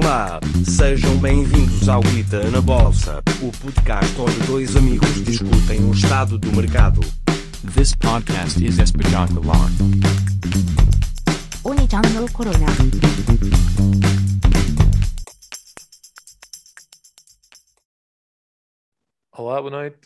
Olá, sejam bem-vindos ao Guita na Bolsa, o podcast onde dois amigos discutem o estado do mercado. This podcast is espetacular. Oni-chan Corona. Olá, boa noite.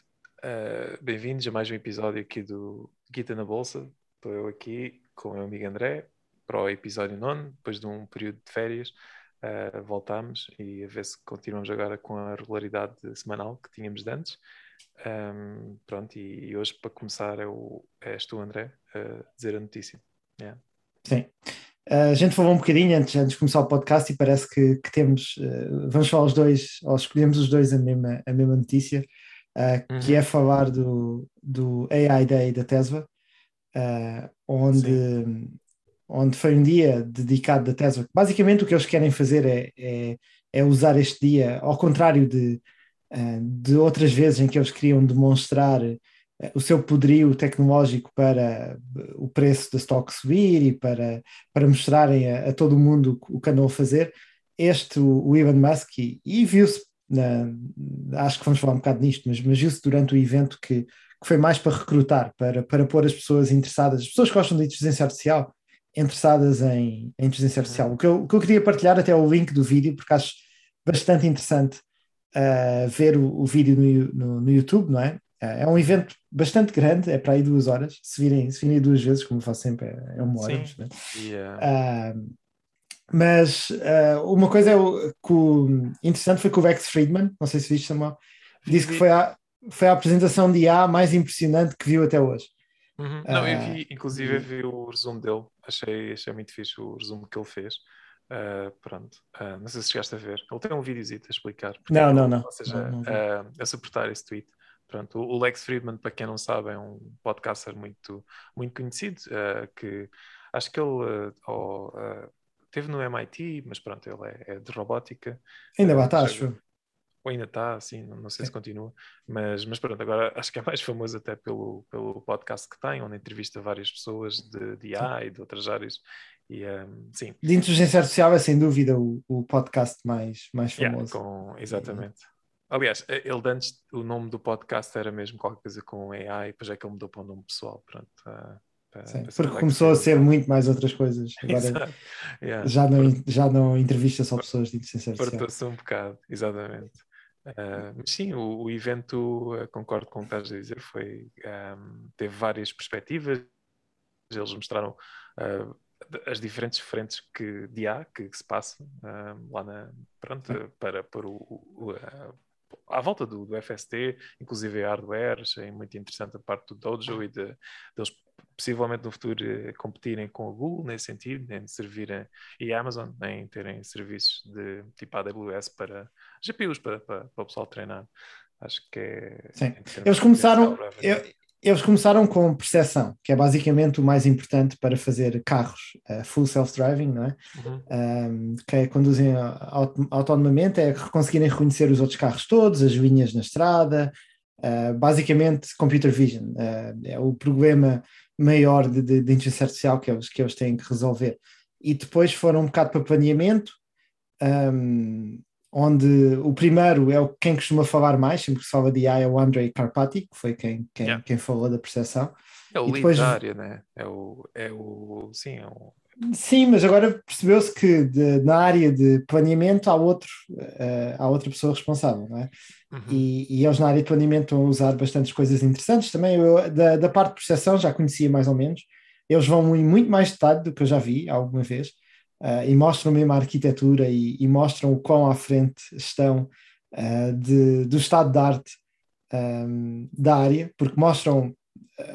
Uh, Bem-vindos a mais um episódio aqui do Guita na Bolsa. Estou eu aqui com o meu amigo André para o episódio 9, depois de um período de férias uh, voltámos e a ver se continuamos agora com a regularidade semanal que tínhamos de antes. Um, pronto, e, e hoje para começar é o, és tu, André, a dizer a notícia. Yeah. Sim. Uh, a gente falou um bocadinho antes, antes de começar o podcast e parece que, que temos, uh, vamos falar os dois, ou escolhemos os dois a mesma, a mesma notícia, uh, que Uhum. é falar do, do AI Day da Tesla, onde, onde foi um dia dedicado da Tesla. Basicamente o que eles querem fazer é, é, é usar este dia, ao contrário de, uh, de outras vezes em que eles queriam demonstrar uh, o seu poderio tecnológico para uh, o preço da stock subir e para, para mostrarem a, a todo mundo o que andam a fazer. Este, o, Elon Musk, e, e viu-se, acho que vamos falar um bocado nisto, mas, mas viu-se durante o evento que, que foi mais para recrutar, para, para pôr as pessoas interessadas, as pessoas que gostam de inteligência artificial, interessadas em, em inteligência artificial. O que, eu, o que eu queria partilhar até é o link do vídeo, porque acho bastante interessante uh, ver o, o vídeo no, no, no YouTube, não é? Uh, é um evento bastante grande, é para aí duas horas. Se virem, se virem duas vezes, como eu faço sempre, é, é uma hora. Sim. né? E, uh, mas ah, uma coisa é o, que o- interessante foi que o Rex Friedman, não sei se viste, Samuel, disse que foi a, foi a apresentação de IA mais impressionante que viu até hoje. Uhum. Não, eu Ah, vi, inclusive, eu vi o resumo dele, achei, achei muito fixe o resumo que ele fez. Uh, pronto, Uh, não sei se chegaste a ver. Ele tem um videozito a explicar. porque Não, é não, ele- não. Ou seja, Não, não uh, a suportar esse tweet. Pronto, o Lex Friedman, para quem não sabe, é um podcaster muito, muito conhecido, uh, que acho que ele uh, ou, uh, teve no MIT, mas pronto, ele é, é de robótica. Ainda Uh, já- acho. Ou ainda está, assim, não, sei se Sim. continua, mas, mas pronto, agora acho que é mais famoso até pelo, pelo podcast que tem, onde entrevista várias pessoas de, de IA e de outras áreas. E um, sim, De inteligência artificial é sem dúvida o, o podcast mais, mais yeah, famoso. com, exatamente. Aliás, ele de antes, o nome do podcast era mesmo qualquer coisa com AI, depois é que ele mudou para o nome pessoal, pronto. ah, para- Sim, para porque começou a ser muito mais outras coisas. Agora. Yeah. já não, já não entrevista só pessoas de inteligência artificial. Fartou-se um bocado, exatamente. Ah, mas sim, o, o evento, ah, concordo com o que estás a dizer, foi, ahm, teve várias perspectivas, eles mostraram ah, d- as diferentes frentes que, de IA que, que se passam ahm, lá na, pronto, para, para o, o- ah, à volta do, do FST, inclusive hardware, achei muito interessante a parte do Dojo e de, deles possivelmente no futuro eh, competirem com a Google nesse sentido, em servirem, e a Amazon em terem serviços de tipo AWS para GPUs para, para, para o pessoal treinar. Acho que é. Sim. Eles começaram, eles começaram com percepção, que é basicamente o mais importante para fazer carros eh, full self-driving, não é? Uhum. Um, que é conduzem auto- autonomamente, é conseguirem reconhecer os outros carros todos, as linhas na estrada, uh, basicamente computer vision. uh, é o problema maior de, de, de inteligência artificial que eles, que eles têm que resolver. E depois foram um bocado para planeamento, um, onde o primeiro é o quem costuma falar mais, sempre que se fala de AI é o Andrei Karpati, que foi quem, quem, Yeah. quem falou da percepção. É o E depois- área, né? É o. É o sim, é o. Sim, mas agora percebeu-se que de- na área de planeamento há, outro, eh, há outra pessoa responsável, não é? Uhum. E, e eles na área de planeamento estão a usar bastantes coisas interessantes também. Eu, da, da parte de percepção já conhecia mais ou menos. Eles vão em muito mais detalhe do que eu já vi alguma vez eh, e mostram mesmo a arquitetura e, e mostram o quão à frente estão eh, de, do estado de arte ehm, da área, porque mostram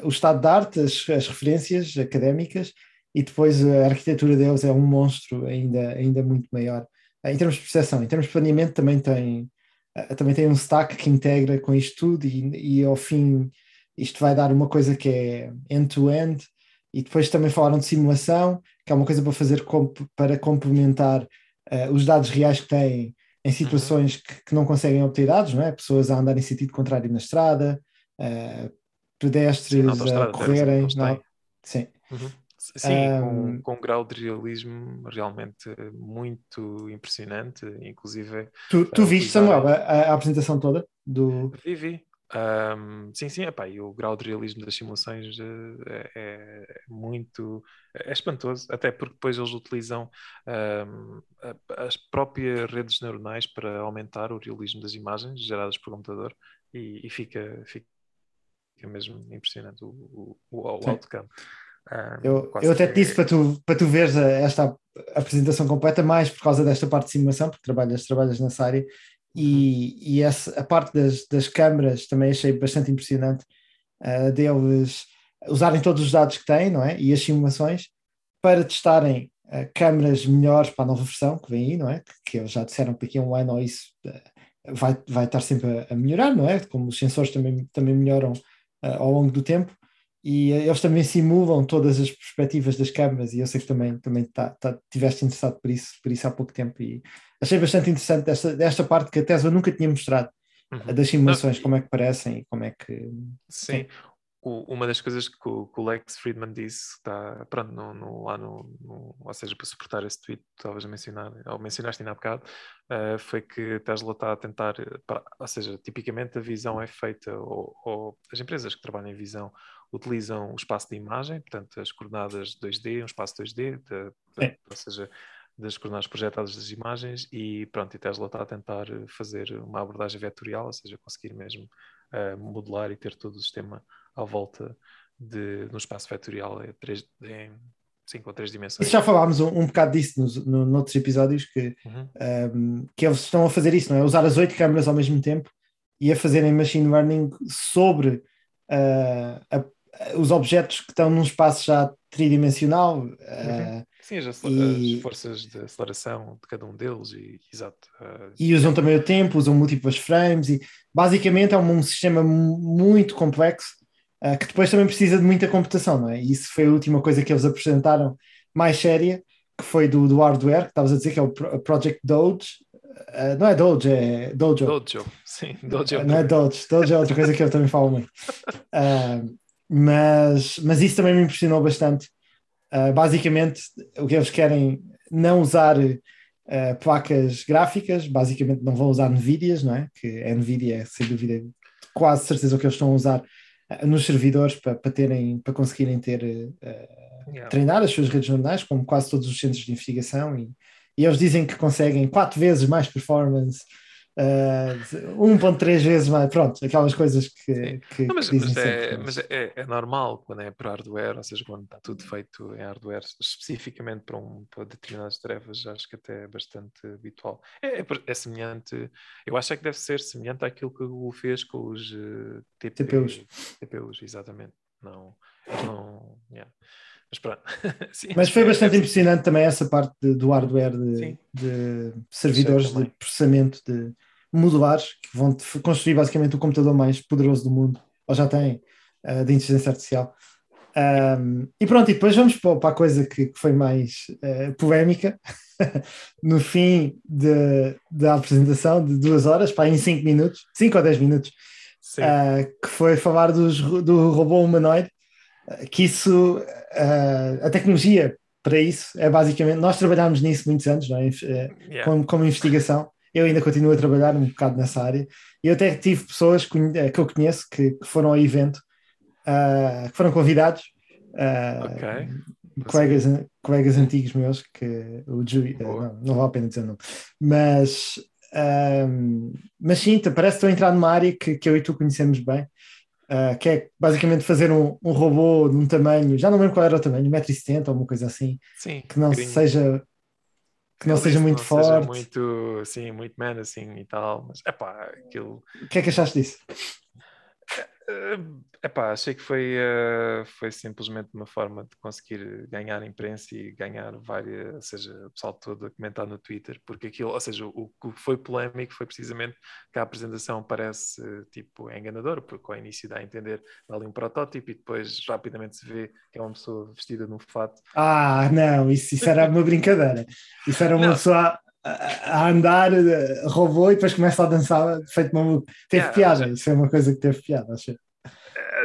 o estado de arte, as, as referências académicas e depois a arquitetura deles é um monstro ainda, ainda muito maior. Eh, Em termos de percepção, em termos de planeamento também tem, eh, também tem um stack que integra com isto tudo e, e ao fim isto vai dar uma coisa que é end-to-end e depois também falaram de simulação, que é uma coisa para fazer comp- para complementar eh, os dados reais que têm em situações que, que não conseguem obter dados, não é? Pessoas a andar em sentido contrário na estrada, eh, pedestres Sim, a correrem. na- têm. Sim. Uhum. Sim, Um, com, com um grau de realismo realmente muito impressionante, inclusive Tu, tu Ah, viste, Samuel, a, a apresentação toda do. Vivi. Ahm, sim, sim, epá, e o grau de realismo das simulações eh, é, é muito é espantoso, até porque depois eles utilizam a- as próprias redes neuronais para aumentar o realismo das imagens geradas por computador e, e fica, fica mesmo impressionante o, o, o, outcome. Eu, eu até te disse para tu, para tu veres a- esta apresentação completa, mais por causa desta parte de simulação, porque trabalhas, trabalhas nessa área, e, e essa, a parte das, das câmaras também achei bastante impressionante, ah, deles usarem todos os dados que têm, não é? E as simulações para testarem ah, câmaras melhores para a nova versão que vem aí, não é? Que, que eles já disseram que daqui a um ano ou isso ah, vai, vai estar sempre a, a melhorar, não é? Como os sensores também, também melhoram ah, ao longo do tempo e eh, eles também simulam todas as perspectivas das câmaras e eu sei que também, também tá, tá, tiveste interessado por isso, por isso há pouco tempo e achei bastante interessante desta, desta parte que a Tesla nunca tinha mostrado, Uhum. a das simulações, Não, como é que parecem e como é que... Sim. O- uma das coisas que o, que o Lex Friedman disse, está, pronto, no, no- lá no, no- ou seja, para suportar esse tweet que estavas a mencionar, ou mencionaste ainda há bocado, eh, foi que a Tesla está a tentar, eh, para- ou seja, tipicamente a visão é feita, ou, ou as empresas que trabalham em visão utilizam o espaço de imagem, portanto, as coordenadas 2D, um espaço 2D, de- de- É. ou seja, das coordenadas projetadas das imagens, e pronto, e Tesla está a tentar eh, fazer uma abordagem vetorial, ou seja, conseguir mesmo eh, modelar e ter todo o sistema à volta de, no espaço vetorial em, três, em cinco ou três dimensões. Isso já falámos um, um bocado disso nos, no, noutros episódios, que, Uhum. um, que eles estão a fazer isso, não é? Usar as oito câmaras ao mesmo tempo e a fazerem machine learning sobre uh, a- os objetos que estão num espaço já tridimensional. uh, Sim, as, E- as forças de aceleração de cada um deles, e, exato. eh, e usam também o tempo, usam múltiplas frames e basicamente é um, um sistema mu- muito complexo uh, que depois também precisa de muita computação, não é? E isso foi a última coisa que eles apresentaram mais séria, que foi do, do hardware, que estavas a dizer que é o Pro- Project Doge. Uh, não é Doge, é Dojo. Dojo, sim, Dojo. Não é Doge, Doge é outra coisa que eu também falo muito. Mas, mas isso também me impressionou bastante. Uh, basicamente, o que eles querem não usar uh, placas gráficas, basicamente não vão usar Nvidias, não é? Que a Nvidia é sem dúvida quase certeza o que eles estão a usar uh, nos servidores para, para terem, para conseguirem ter Yeah. treinar as suas redes neuronais, como quase todos os centros de investigação, e, e eles dizem que conseguem quatro vezes mais performance, uh, 1.3 vezes mais, pronto, aquelas coisas que, que, Não, mas, que dizem mas é, mas é, é normal quando é para hardware, ou seja, quando está tudo feito em hardware, especificamente para, um, para determinadas tarefas, acho que até é bastante habitual. É, é, é semelhante, eu acho é que deve ser semelhante àquilo que o Google fez com os uh, TP, TPUs. TPUs, exatamente. Não, não, yeah. Mas pronto. Sim, Mas foi é- bastante é- impressionante também essa parte de- do hardware de, de servidores de processamento de modulares que vão construir basicamente o computador mais poderoso do mundo, ou já têm, uh, de inteligência artificial. Um, e pronto, e depois vamos para, a coisa que, que foi mais uh, polémica. no fim de- da apresentação de duas horas, para em cinco minutos, cinco ou dez minutos, uh, que foi falar dos, do robô humanoide, uh, que isso, uh, a tecnologia para isso é basicamente, nós trabalhámos nisso muitos anos, não é? Eh, Yeah. como, como investigação, eu ainda continuo a trabalhar um bocado nessa área, e eu até tive pessoas conhe- eh, que eu conheço que, que foram ao evento, uh, que foram convidados, uh, Ok. colegas, colegas antigos meus, que o Júlio, eh, não, não vale a pena dizer o nome, mas, ahm, mas sim, te- parece que estou a entrar numa área que, que eu e tu conhecemos bem, ah, que é basicamente fazer um, um robô de um tamanho, já não lembro qual era o tamanho, 1,70m ou uma coisa assim, Sim. que não seja que não seja muito não forte. Seja muito, sim, muito man assim e tal, mas é pá, aquilo. O que é que achaste disso? É epá, achei que foi, eh, foi simplesmente uma forma de conseguir ganhar imprensa e ganhar várias, ou seja, o pessoal todo a comentar no Twitter, porque aquilo, ou seja, o que foi polémico foi precisamente que a apresentação parece tipo enganadora, porque ao início dá a entender dá ali um protótipo e depois rapidamente se vê que é uma pessoa vestida num fato. Ah, não, isso, isso era uma brincadeira. Isso era uma Não. pessoa a, andar, eh, robô, e depois começa a dançar feito maluco. Teve Yeah, piada, isso é uma coisa que teve piada, acho.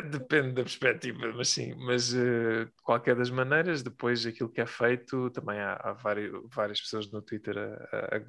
Depende da perspectiva, mas sim, mas eh, de qualquer das maneiras, depois aquilo que é feito, também há, há várias, várias pessoas no Twitter a, a, a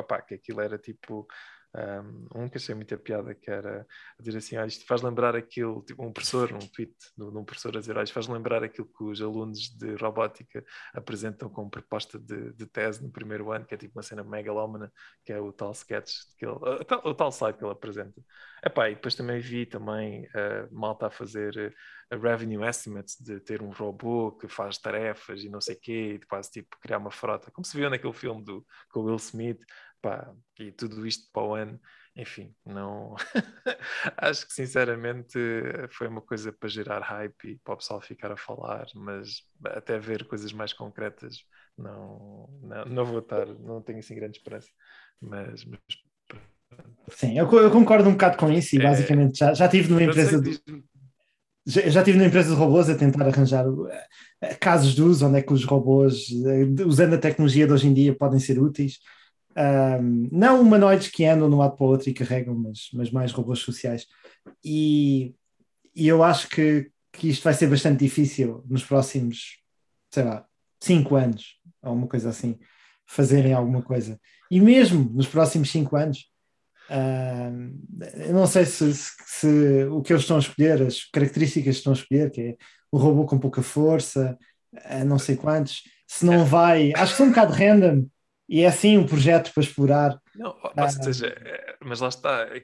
epá, que aquilo era tipo um, que achei muita piada que era a dizer assim, ah, isto faz lembrar aquilo, tipo um professor, um tweet de, um professor a dizer, ah, isto faz lembrar aquilo que os alunos de robótica apresentam como proposta de, de tese no primeiro ano, que é tipo uma cena megalómana, que é o tal sketch, que ele, o, tal, o tal slide que ele apresenta. Epá, e depois também vi também uh, malta a fazer uh, revenue estimates de ter um robô que faz tarefas e não sei o quê, e quase tipo criar uma frota, como se viu naquele filme do, com o Will Smith, pá, e tudo isto para o ano, enfim, não acho que sinceramente foi uma coisa para gerar hype e para o pessoal ficar a falar, mas até ver coisas mais concretas não, não, não vou estar, não tenho assim grande esperança, mas, mas Sim, eu, eu, concordo um bocado com isso e é, basicamente já, já tive numa empresa de, já, já tive numa empresa de robôs a tentar arranjar eh, casos de uso onde é que os robôs, eh, usando a tecnologia de hoje em dia, podem ser úteis. Um, não humanoides que andam de um lado para o outro e carregam, mas, mas mais robôs sociais. E, e eu acho que, que isto vai ser bastante difícil nos próximos, sei lá, cinco anos, ou uma coisa assim, fazerem alguma coisa. E mesmo nos próximos cinco anos, eu não sei se, se, se, o que eles estão a escolher, as características que estão a escolher, que é o robô com pouca força, não sei quantos, se não vai, acho que são um bocado random e é assim um projeto para explorar. Não, ou ah, seja, é, mas lá está, é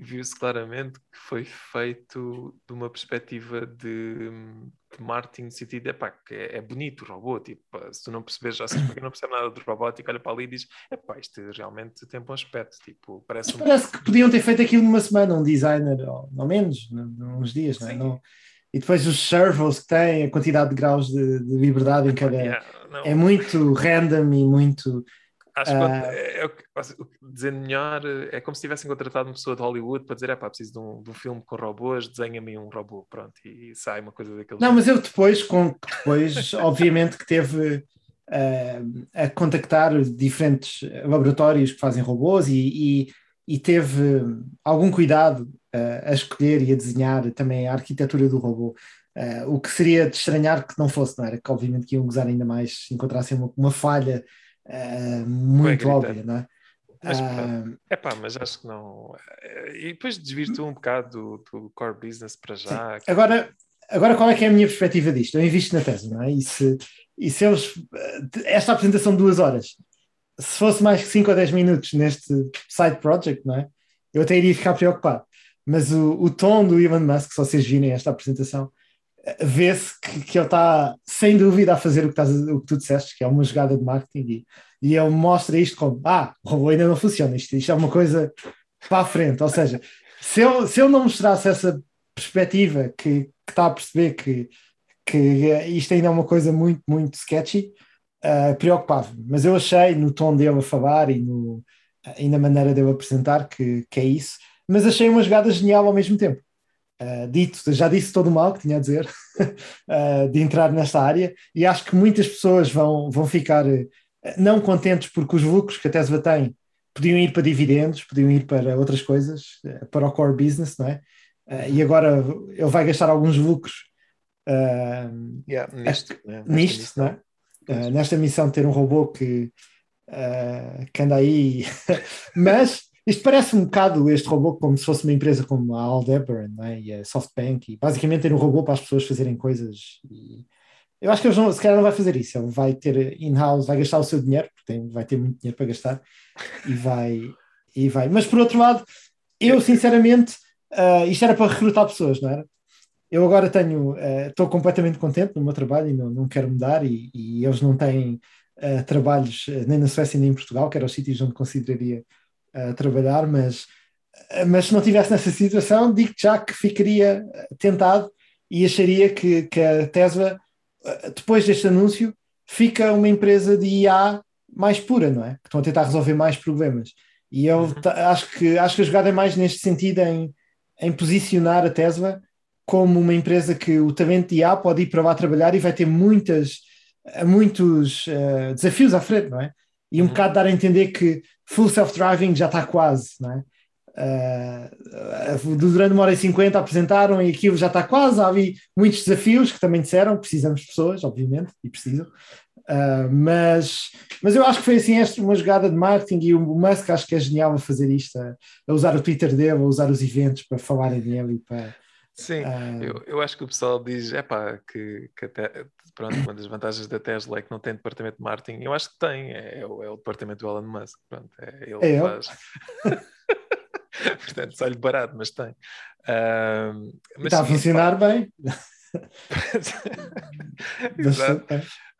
viu-se claramente que foi feito de uma perspectiva de, de marketing no sentido, epá, que é, é bonito o robô, tipo, se tu não percebes, já sabes, para quem não percebe nada de robótica, olha para ali e diz, epá, isto realmente tem bom aspecto, tipo, parece... Um... Parece que podiam ter feito aquilo numa semana, um designer, ou não menos, uns dias, não é? Não... E depois os servos que têm, a quantidade de graus de, de liberdade em cada... Yeah. É muito random e muito. Acho que uh... é, é, dizer melhor é como se tivessem contratado uma pessoa de Hollywood para dizer: é pá, preciso de um, de um filme com robôs, desenha-me um robô, pronto, e, e sai uma coisa daquele. Não, mas eu depois, com, depois obviamente que teve uh, a contactar diferentes laboratórios que fazem robôs e, e, e teve algum cuidado a escolher e a desenhar também a arquitetura do robô. Uh, o que seria de estranhar que não fosse, não era? Que obviamente que iam gozar ainda mais se encontrassem uma, uma falha uh, muito óbvia, não é? Mas, uh, epá, mas acho que não. E depois desvirtua um bocado do, do core business para já. Que... Agora, agora, qual é que é a minha perspectiva disto? Eu invisto na tese, não é? E se, e se eles. Esta apresentação de duas horas, se fosse mais que 5 ou 10 minutos neste side project, não é? Eu até iria ficar preocupado. Mas o, o tom do Elon Musk, se vocês virem esta apresentação, vê-se que, que, ele está sem dúvida a fazer o que, estás, o que tu disseste, que é uma jogada de marketing e, e ele mostra isto como ah, o robô ainda não funciona, isto, isto é uma coisa para a frente, ou seja, se ele, se não mostrasse essa perspectiva que, que está a perceber que, que isto ainda é uma coisa muito, muito sketchy, uh, preocupava-me, mas eu achei no tom dele a falar e, no, e na maneira dele apresentar que, que é isso, mas achei uma jogada genial ao mesmo tempo uh, dito, já disse todo o mal que tinha a dizer, uh, de entrar nesta área, e acho que muitas pessoas vão, vão ficar uh, não contentes porque os lucros que a Tesla tem podiam ir para dividendos, podiam ir para outras coisas, para o core business, não é? e agora ele vai gastar alguns lucros yeah, nisto, né? nisto nesta, não é? nesta missão de ter um robô que, que anda aí, mas isto parece um bocado este robô como se fosse uma empresa como a Aldebaran é? e a SoftBank, e basicamente ter um robô para as pessoas fazerem coisas. E eu acho que eles se calhar não vai fazer isso, ele vai ter in-house, vai gastar o seu dinheiro, porque tem, vai ter muito dinheiro para gastar, e vai, e vai. Mas por outro lado, eu sinceramente, uh, isto era para recrutar pessoas, não era? Eu agora tenho, uh, estou completamente contente no meu trabalho e não, não quero mudar, e, e eles não têm uh, trabalhos nem na Suécia nem em Portugal, que eram os sítios onde consideraria a trabalhar, mas, mas se não tivesse nessa situação, digo já que ficaria tentado e acharia que, que a Tesla, depois deste anúncio, fica uma empresa de IA mais pura, não é? Que estão a tentar resolver mais problemas. E eu uhum. acho, que, acho que a jogada é mais neste sentido em, em posicionar a Tesla como uma empresa que o talento de IA pode ir para lá trabalhar e vai ter muitas, muitos uh, desafios à frente, não é? E um uhum. bocado dar a entender que full self-driving já está quase, não é? uh, durante uma hora e cinquenta apresentaram e aquilo já está quase. Havia muitos desafios que também disseram, precisamos de pessoas, obviamente, e precisam. Uh, mas, mas eu acho que foi assim esta uma jogada de marketing e o Musk acho que é genial a fazer isto, a, a usar o Twitter dele, a usar os eventos para falarem dele e para. Sim, uh, eu, eu acho que o pessoal diz é pá, que, que até, pronto, uma das vantagens da Tesla é que não tem departamento de marketing. Eu acho que tem, é, é, o, é o departamento do Elon Musk. Pronto, é ele é faz. Portanto, sai-lhe barato, mas tem. Uh, mas Está sim, a funcionar pá. bem. Exato.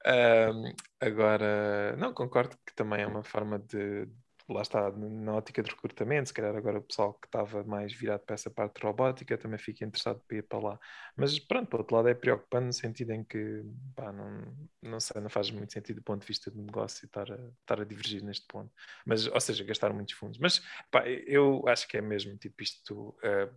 Uh, agora, não, concordo que também é uma forma de, lá está, na ótica de recrutamento, se calhar agora o pessoal que estava mais virado para essa parte robótica também fica interessado para ir para lá. Mas pronto, por outro lado é preocupante no sentido em que, pá, não, não sei, não faz muito sentido do ponto de vista do negócio estar a, estar a divergir neste ponto. Mas, ou seja, gastar muitos fundos. Mas, pá, eu acho que é mesmo, tipo, isto, uh,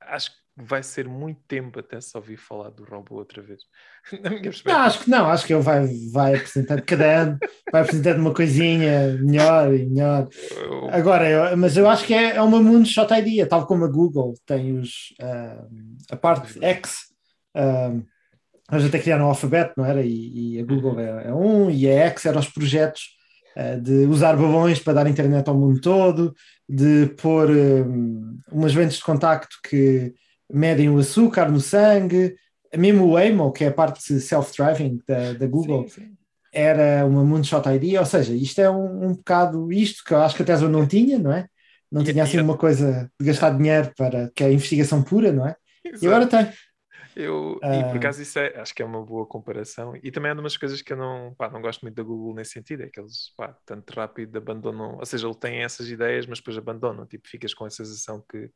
acho que vai ser muito tempo até se ouvir falar do robô outra vez. Não, acho que não, acho que ele vai, vai apresentar cada ano, vai apresentar uma coisinha melhor e melhor. Agora, eu, mas eu acho que é, é uma moonshot idea, tal como a Google tem os, uh, a parte X. Uh, nós até criaram o alfabeto, não era? E, e a Google é, é, um, e a X eram os projetos uh, de usar balões para dar internet ao mundo todo, de pôr um, umas lentes de contacto que medem o açúcar no sangue, mesmo o Waymo, que é a parte self-driving da, da Google, sim, sim. era uma moonshot idea, ou seja, isto é um, um bocado isto que eu acho que a Tesla não tinha, não é? Não tinha assim uma coisa de gastar dinheiro para que é investigação pura, não é? Exato. E agora tem. Eu, uh... E por ah. acaso isso é, acho que é uma boa comparação. E também é uma das coisas que eu não, pá, não gosto muito da Google nesse sentido, é que eles pá, tanto rápido abandonam, ou seja, ele tem essas ideias, mas depois abandonam, tipo, ficas com a sensação que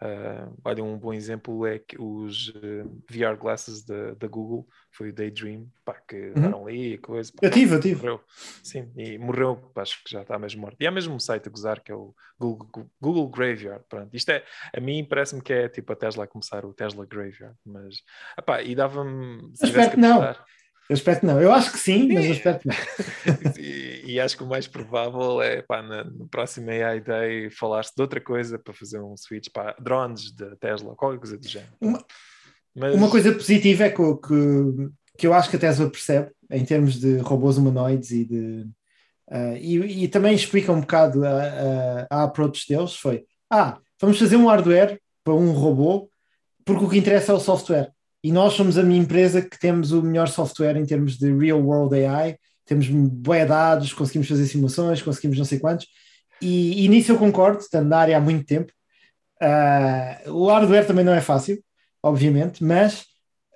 Uh, olha, um bom exemplo é que os uh, eh, VR glasses da, Google foi o Daydream, pá, que uhum. andaram ali e coisa. Pá, eu tive. Morreu. Sim, e morreu, acho que já está mesmo morto. E há mesmo um site a gozar que é o Google, Google Graveyard. Pronto, isto é, a mim parece-me que é tipo a Tesla a começar o Tesla Graveyard, mas, epá, e dava-me. Espero que não. Eu espero que não. Eu acho que sim, mas eu espero que não. e, e, acho que o mais provável é pá, na, no próximo AI Day falar-se de outra coisa para fazer um switch para drones da Tesla, qualquer coisa do género. Uma, mas... uma coisa positiva é que, que, que eu acho que a Tesla percebe em termos de robôs humanoides e de. Uh, e, e, também explica um bocado a, a, a approach deles: foi ah, vamos fazer um hardware para um robô, porque o que interessa é o software e nós somos a minha empresa que temos o melhor software em termos de real world AI, temos boé dados, conseguimos fazer simulações, conseguimos não sei quantos, e, e nisso eu concordo, estando na área há muito tempo. Uh, o hardware também não é fácil, obviamente, mas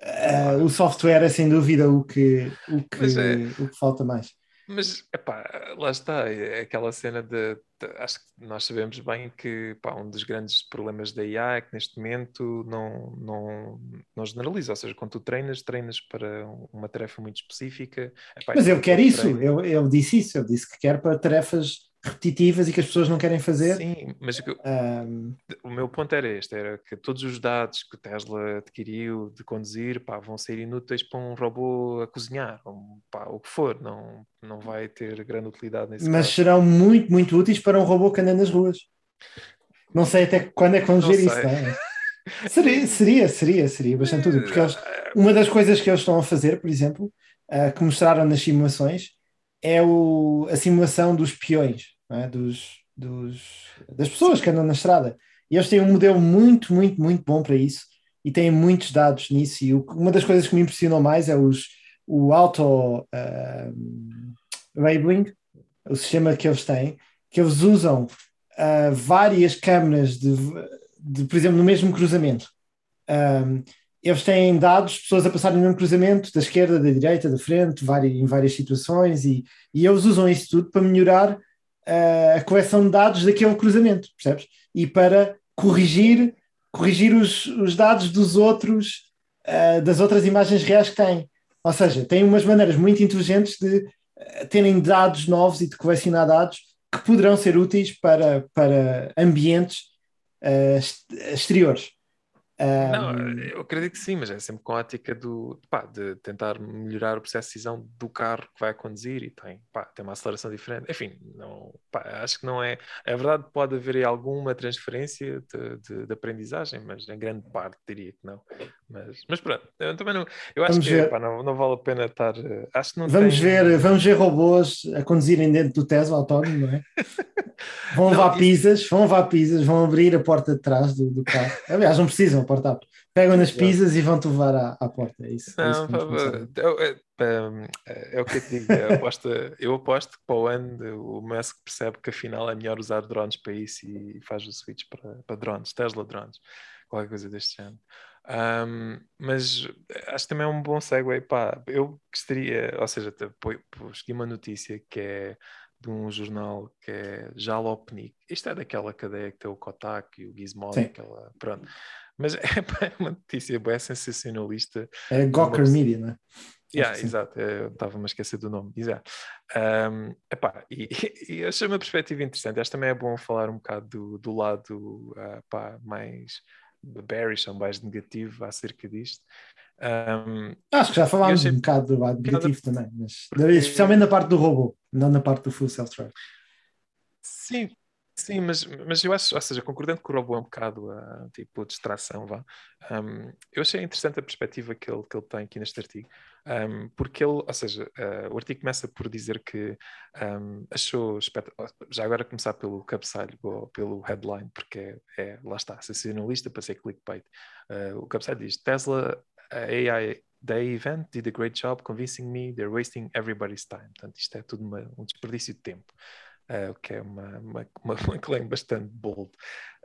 uh, o software é sem dúvida o que, o que, é... o que falta mais. Mas, epá, lá está, é aquela cena de, de, Acho que nós sabemos bem que pá, um dos grandes problemas da IA é que neste momento não, não, não generaliza, ou seja, quando tu treinas, treinas para uma tarefa muito específica. Epá, Mas eu quero isso, eu, eu disse isso, eu disse que quero para tarefas repetitivas e que as pessoas não querem fazer. Sim, mas o, um... o meu ponto era este, era que todos os dados que o Tesla adquiriu de conduzir pá, vão ser inúteis para um robô a cozinhar, ou, pá, o que for, não, não vai ter grande utilidade nesse Mas caso. serão muito, muito úteis para um robô que anda nas ruas. Não sei até quando é que vamos ver isso, não é? Seria, seria, seria, seria bastante útil, porque eles, uma das coisas que eles estão a fazer, por exemplo, uh, que mostraram nas simulações, é o, a simulação dos peões é? dos, dos, das pessoas que andam na estrada. E eles têm um modelo muito, muito, muito bom para isso e têm muitos dados nisso. E o, uma das coisas que me impressionou mais é os, o auto uh, labeling, o sistema que eles têm, que eles usam uh, várias câmaras de, de, por exemplo, no mesmo cruzamento. Um, eles têm dados, pessoas a passarem mesmo cruzamento, da esquerda, da direita, da frente, em várias situações, e, e eles usam isso tudo para melhorar a coleção de dados daquele cruzamento, percebes? E para corrigir, corrigir os, os dados dos outros, uh, das outras imagens reais que têm. Ou seja, tem umas maneiras muito inteligentes de uh, terem dados novos e de colecionar dados que poderão ser úteis para, para ambientes uh, exteriores. Não, Um, eu acredito que sim, mas é sempre com a ótica do, pá, de tentar melhorar o processo de decisão do carro que vai conduzir e tem, pá, tem uma aceleração diferente. Enfim, não, pá, acho que não é. É verdade, pode haver alguma transferência de, de- de aprendizagem, mas em grande parte diria que não. Mas, mas pronto, eu também não. Eu acho Vamos que pá, não, não vale a pena estar. eh, Acho que não vamos, tem- ver, vamos ver robôs a conduzirem dentro do Tesla autónomo, não é? Vão Não, isso- pizzas, vão levar pizzas, vão abrir a porta de trás do, do carro. Aliás, não precisam, a porta abre. Pegam nas pizzas e vão-te levar à, à porta. É isso. é isso Não, é, é, é o que eu te digo. eu aposto, eu aposto que para o ano o Musk percebe que afinal é melhor usar drones para isso e faz o switch para, para drones, Tesla drones, qualquer coisa deste género. Um, mas acho que também é um bom segue. Pá, eu gostaria, ou seja, segui uma notícia que é de um jornal que é Jalopnik. Isto é daquela cadeia que tem o Kotak e o Gizmodo, Sim. aquela, pronto. Mas é é uma notícia bem sensacionalista É Gawker Media, não é? Yeah, sim. exato, eu estava-me a esquecer do nome. Exato. Um, epá, e, e achei uma perspectiva interessante. Acho também é bom falar um bocado do, do lado pá, mais bearish, ou mais negativo acerca disto. Um, Acho que já falámos achei- um bocado do lado negativo também, mas especialmente na parte do robô, não na parte do full self-drive. sim, sim, mas, mas eu acho, ou seja, concordando com o robô é um bocado a tipo distração, vá. Um, eu achei interessante a perspectiva que ele, que ele tem aqui neste artigo, um, porque ele, ou seja, uh, o artigo começa por dizer que um, achou espetacular, já agora começar pelo cabeçalho ou pelo headline, porque é, é- lá está, sensacionalista para ser clickbait. Uh, o cabeçalho diz: Tesla AI Day event did a great job convincing me they're wasting everybody's time. Portanto, isto é tudo uma- um desperdício de tempo. Uh, o que é uma, uma, uma, uma claim bastante bold.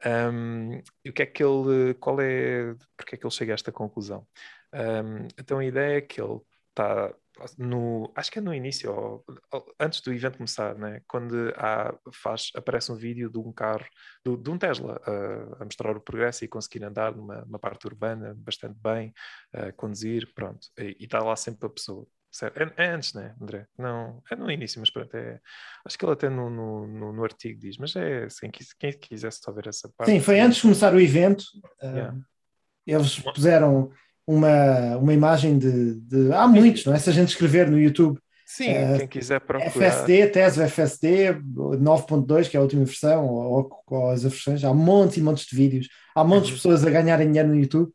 Um, e o que é que ele, qual é, porque é que ele chega a esta conclusão? Um, então a ideia é que ele está no, acho que é no início, ou, ou antes do evento começar, né? quando há, faz, aparece um vídeo de um carro, do- de um Tesla, a- a mostrar o progresso e conseguir andar numa, numa parte urbana bastante bem, a conduzir, pronto, e está lá sempre a pessoa. É, é antes, né, André? Não, é no início, mas pronto, é, acho que ele até no, no, no- no artigo diz, mas é assim, quem quisesse só ver essa parte. Sim, foi antes de começar o evento. uh, Yeah. Eles puseram uma, uma imagem de, de- Há muitos, não é? Se a gente escrever no YouTube Sim, Eh, quem quiser procurar. FSD, Tesla FSD 9.2, que é a última versão, ou, ou as versões, há montes e montes de vídeos. Há montes de Uhum. pessoas a ganharem dinheiro no YouTube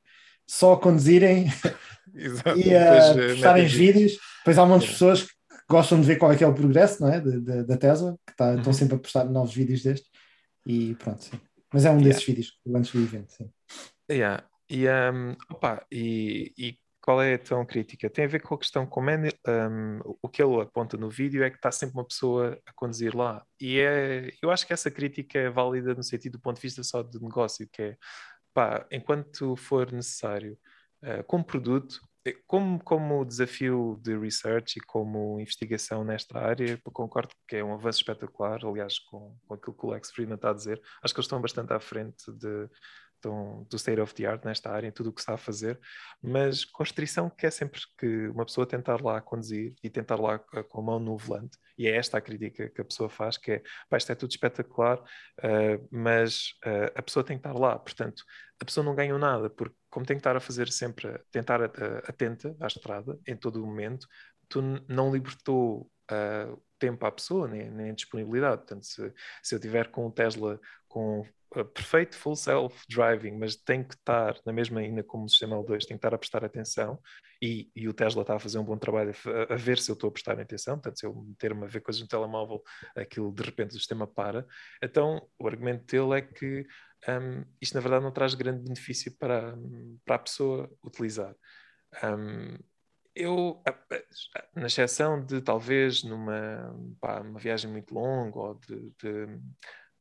só a conduzirem Exato, e a eh, postarem metem vídeos. Depois há montes de É. pessoas que gostam de ver qual é que é o progresso não é? de- de- da Tesla, que tá- estão Uhum. sempre a postar novos vídeos destes. E pronto, sim. Mas é um Yeah. desses vídeos antes do evento, sim. Yeah. E, um, opa, e, e qual é a crítica? Tem a ver com a questão como é, um, o que ele aponta no vídeo é que está sempre uma pessoa a conduzir lá. E é, eu acho que essa crítica é válida no sentido do ponto de vista só de negócio, que é, pá, enquanto for necessário, uh, como produto, eh, como, como desafio de research e como investigação nesta área, concordo que é um avanço espetacular, aliás, com, com aquilo que o Lex Friedman está a dizer, acho que eles estão bastante à frente de, estão do state of the art nesta área, em tudo o que está a fazer, mas com restrição que é sempre que uma pessoa tentar lá conduzir e tentar lá com a mão no volante, e é esta a crítica que a pessoa faz, que é, pá, isto é tudo espetacular, uh, mas uh, a pessoa tem que estar lá, portanto, a pessoa não ganha nada, porque como tem que estar a fazer sempre, tentar a- atenta à estrada, em todo o momento, tu não libertou uh, tempo à pessoa, nem, nem disponibilidade, portanto, se, se eu tiver com o Tesla com uh, perfeito full self-driving, mas tem que estar na mesma ainda como o sistema L2, tem que estar a prestar atenção e, e o Tesla está a fazer um bom trabalho a, a ver se eu estou a prestar atenção, portanto, se eu meter-me a ver coisas no telemóvel, aquilo de repente o sistema para. Então, o argumento dele é que um, isto na verdade não traz grande benefício para, para a pessoa utilizar. Um, eu, na exceção de talvez numa pá, uma viagem muito longa ou de, de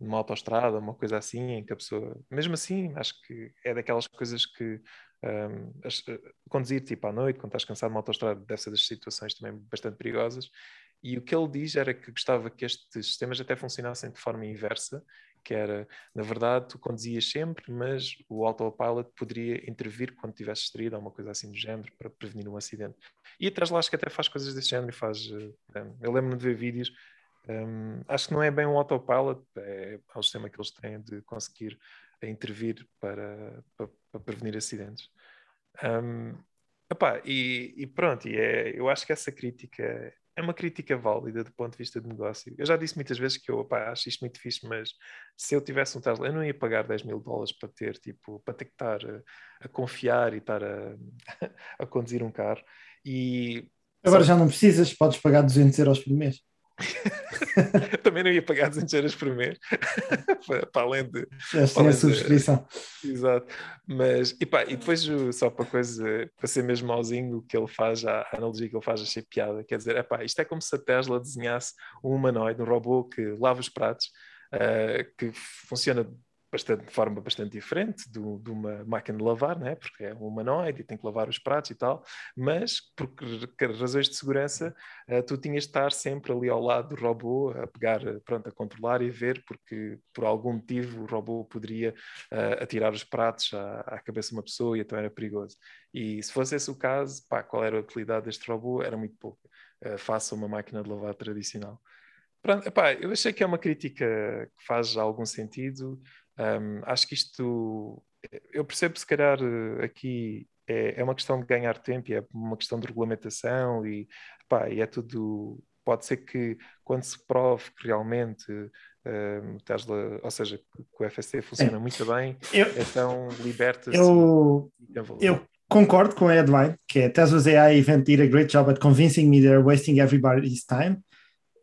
numa autoestrada, uma coisa assim, em que a pessoa, mesmo assim, acho que é daquelas coisas que um, as- eh, conduzir tipo à noite, quando estás cansado numa autoestrada, deve ser das situações também bastante perigosas. E o que ele diz era que gostava que estes sistemas até funcionassem de forma inversa, que era, na verdade, tu conduzias sempre, mas o autopilot poderia intervir quando estivesse distraído, ou uma coisa assim do género, para prevenir um acidente. E atrás lá acho que até faz coisas desse género faz. eh, um, eu lembro-me de ver vídeos. Um, acho que não é bem um autopilot, é, é um sistema que eles têm de conseguir a intervir para, para, para prevenir acidentes. Um, epá, e, e, pronto, e é, eu acho que essa crítica é uma crítica válida do ponto de vista de negócio. Eu já disse muitas vezes que eu acho isto muito fixe, mas se eu tivesse um Tesla, eu não ia pagar 10 mil dólares para ter, tipo, para ter que estar a, a confiar e estar a, a conduzir um carro. E Agora já não precisas, podes pagar 200 euros por mês. Também não ia pagar 200 euros por mês, para além de. Já tem a subscrição. De... Exato. Mas, e, pá, e depois, só para coisa, para ser mesmo mauzinho, o que ele faz, a analogia que ele faz, achei piada. Quer dizer, epá, isto é como se a Tesla desenhasse um humanoide, um robô que lava os pratos, uh, que funciona bastante, de forma bastante diferente do, de uma máquina de lavar, né? porque é um humanoide e tem que lavar os pratos e tal, mas por razões de segurança uh, tu tinhas de estar sempre ali ao lado do robô a pegar, eh, pronto, a controlar e ver, porque por algum motivo o robô poderia uh, atirar os pratos à, à, cabeça de uma pessoa e então era perigoso. E se fosse esse o caso, pá, qual era a utilidade deste robô? Era muito pouca, uh, face a uma máquina de lavar tradicional. Pronto, epá, eu achei que é uma crítica que faz algum sentido. Um, acho que isto, eu percebo se calhar aqui é, é, uma questão de ganhar tempo e é uma questão de regulamentação e, pá, e é tudo. Pode ser que quando se prove que realmente um, Tesla, ou seja, que o FSC funciona é. muito bem, eu, então liberta-se. Eu, eu concordo com a headline, que é Tesla's AI event did a great job at convincing me they're wasting everybody's time.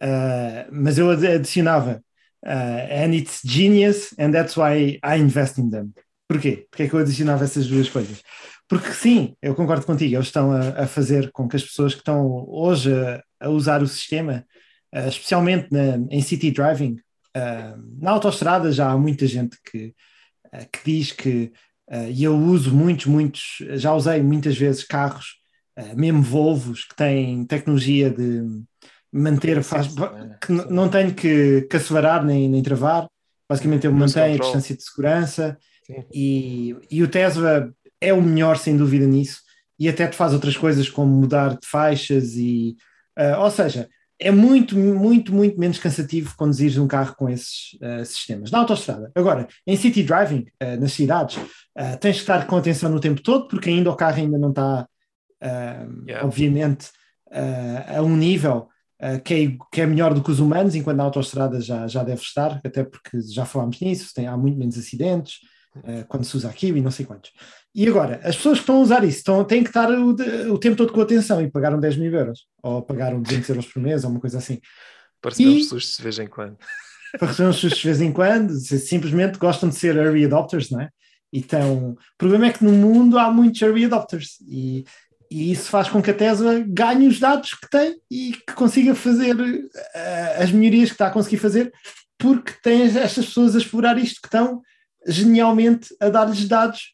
Uh, mas eu adicionava and it's genius, and that's why I invest in them. Porquê? Porque é que eu adicionava essas duas coisas? Porque sim, eu concordo contigo, eles estão a, a fazer com que as pessoas que estão hoje a, a usar o sistema, uh, especialmente na, em city driving, uh, na autoestrada já há muita gente que, que diz que, e eu uso muitos, muitos, já usei muitas vezes carros, mesmo Volvos, que têm tecnologia de manter, faz, que não tenho que, que acelerar nem, nem travar, basicamente eu mantenho a distância de segurança e, e o Tesla é o melhor sem dúvida nisso e até te faz outras coisas como mudar de faixas e uh, ou seja, é muito, muito, muito menos cansativo conduzir um carro com esses uh, sistemas. Na autostrada. Agora, em city driving, uh, nas cidades, tens que estar com atenção no tempo todo, porque ainda o carro ainda não está, yeah. obviamente, a um nível uh, que, é, que, é, melhor do que os humanos, enquanto na autoestrada já, já deve estar, até porque já falámos nisso, tem, há muito menos acidentes uh, quando se usa aquilo e não sei quantos. E agora, as pessoas que estão a usar isso estão, têm que estar o, o tempo todo com atenção e pagaram 10 mil euros, ou pagaram 200 euros por mês, ou uma coisa assim. Para receber uns sustos de vez em quando. Para receber uns sustos de vez em quando, simplesmente gostam de ser early adopters, não é? Então, o problema é que no mundo há muitos early adopters e e isso faz com que a Tesla ganhe os dados que tem e que consiga fazer uh, as melhorias que está a conseguir fazer, porque tem estas pessoas a explorar isto que estão genialmente a dar-lhes dados,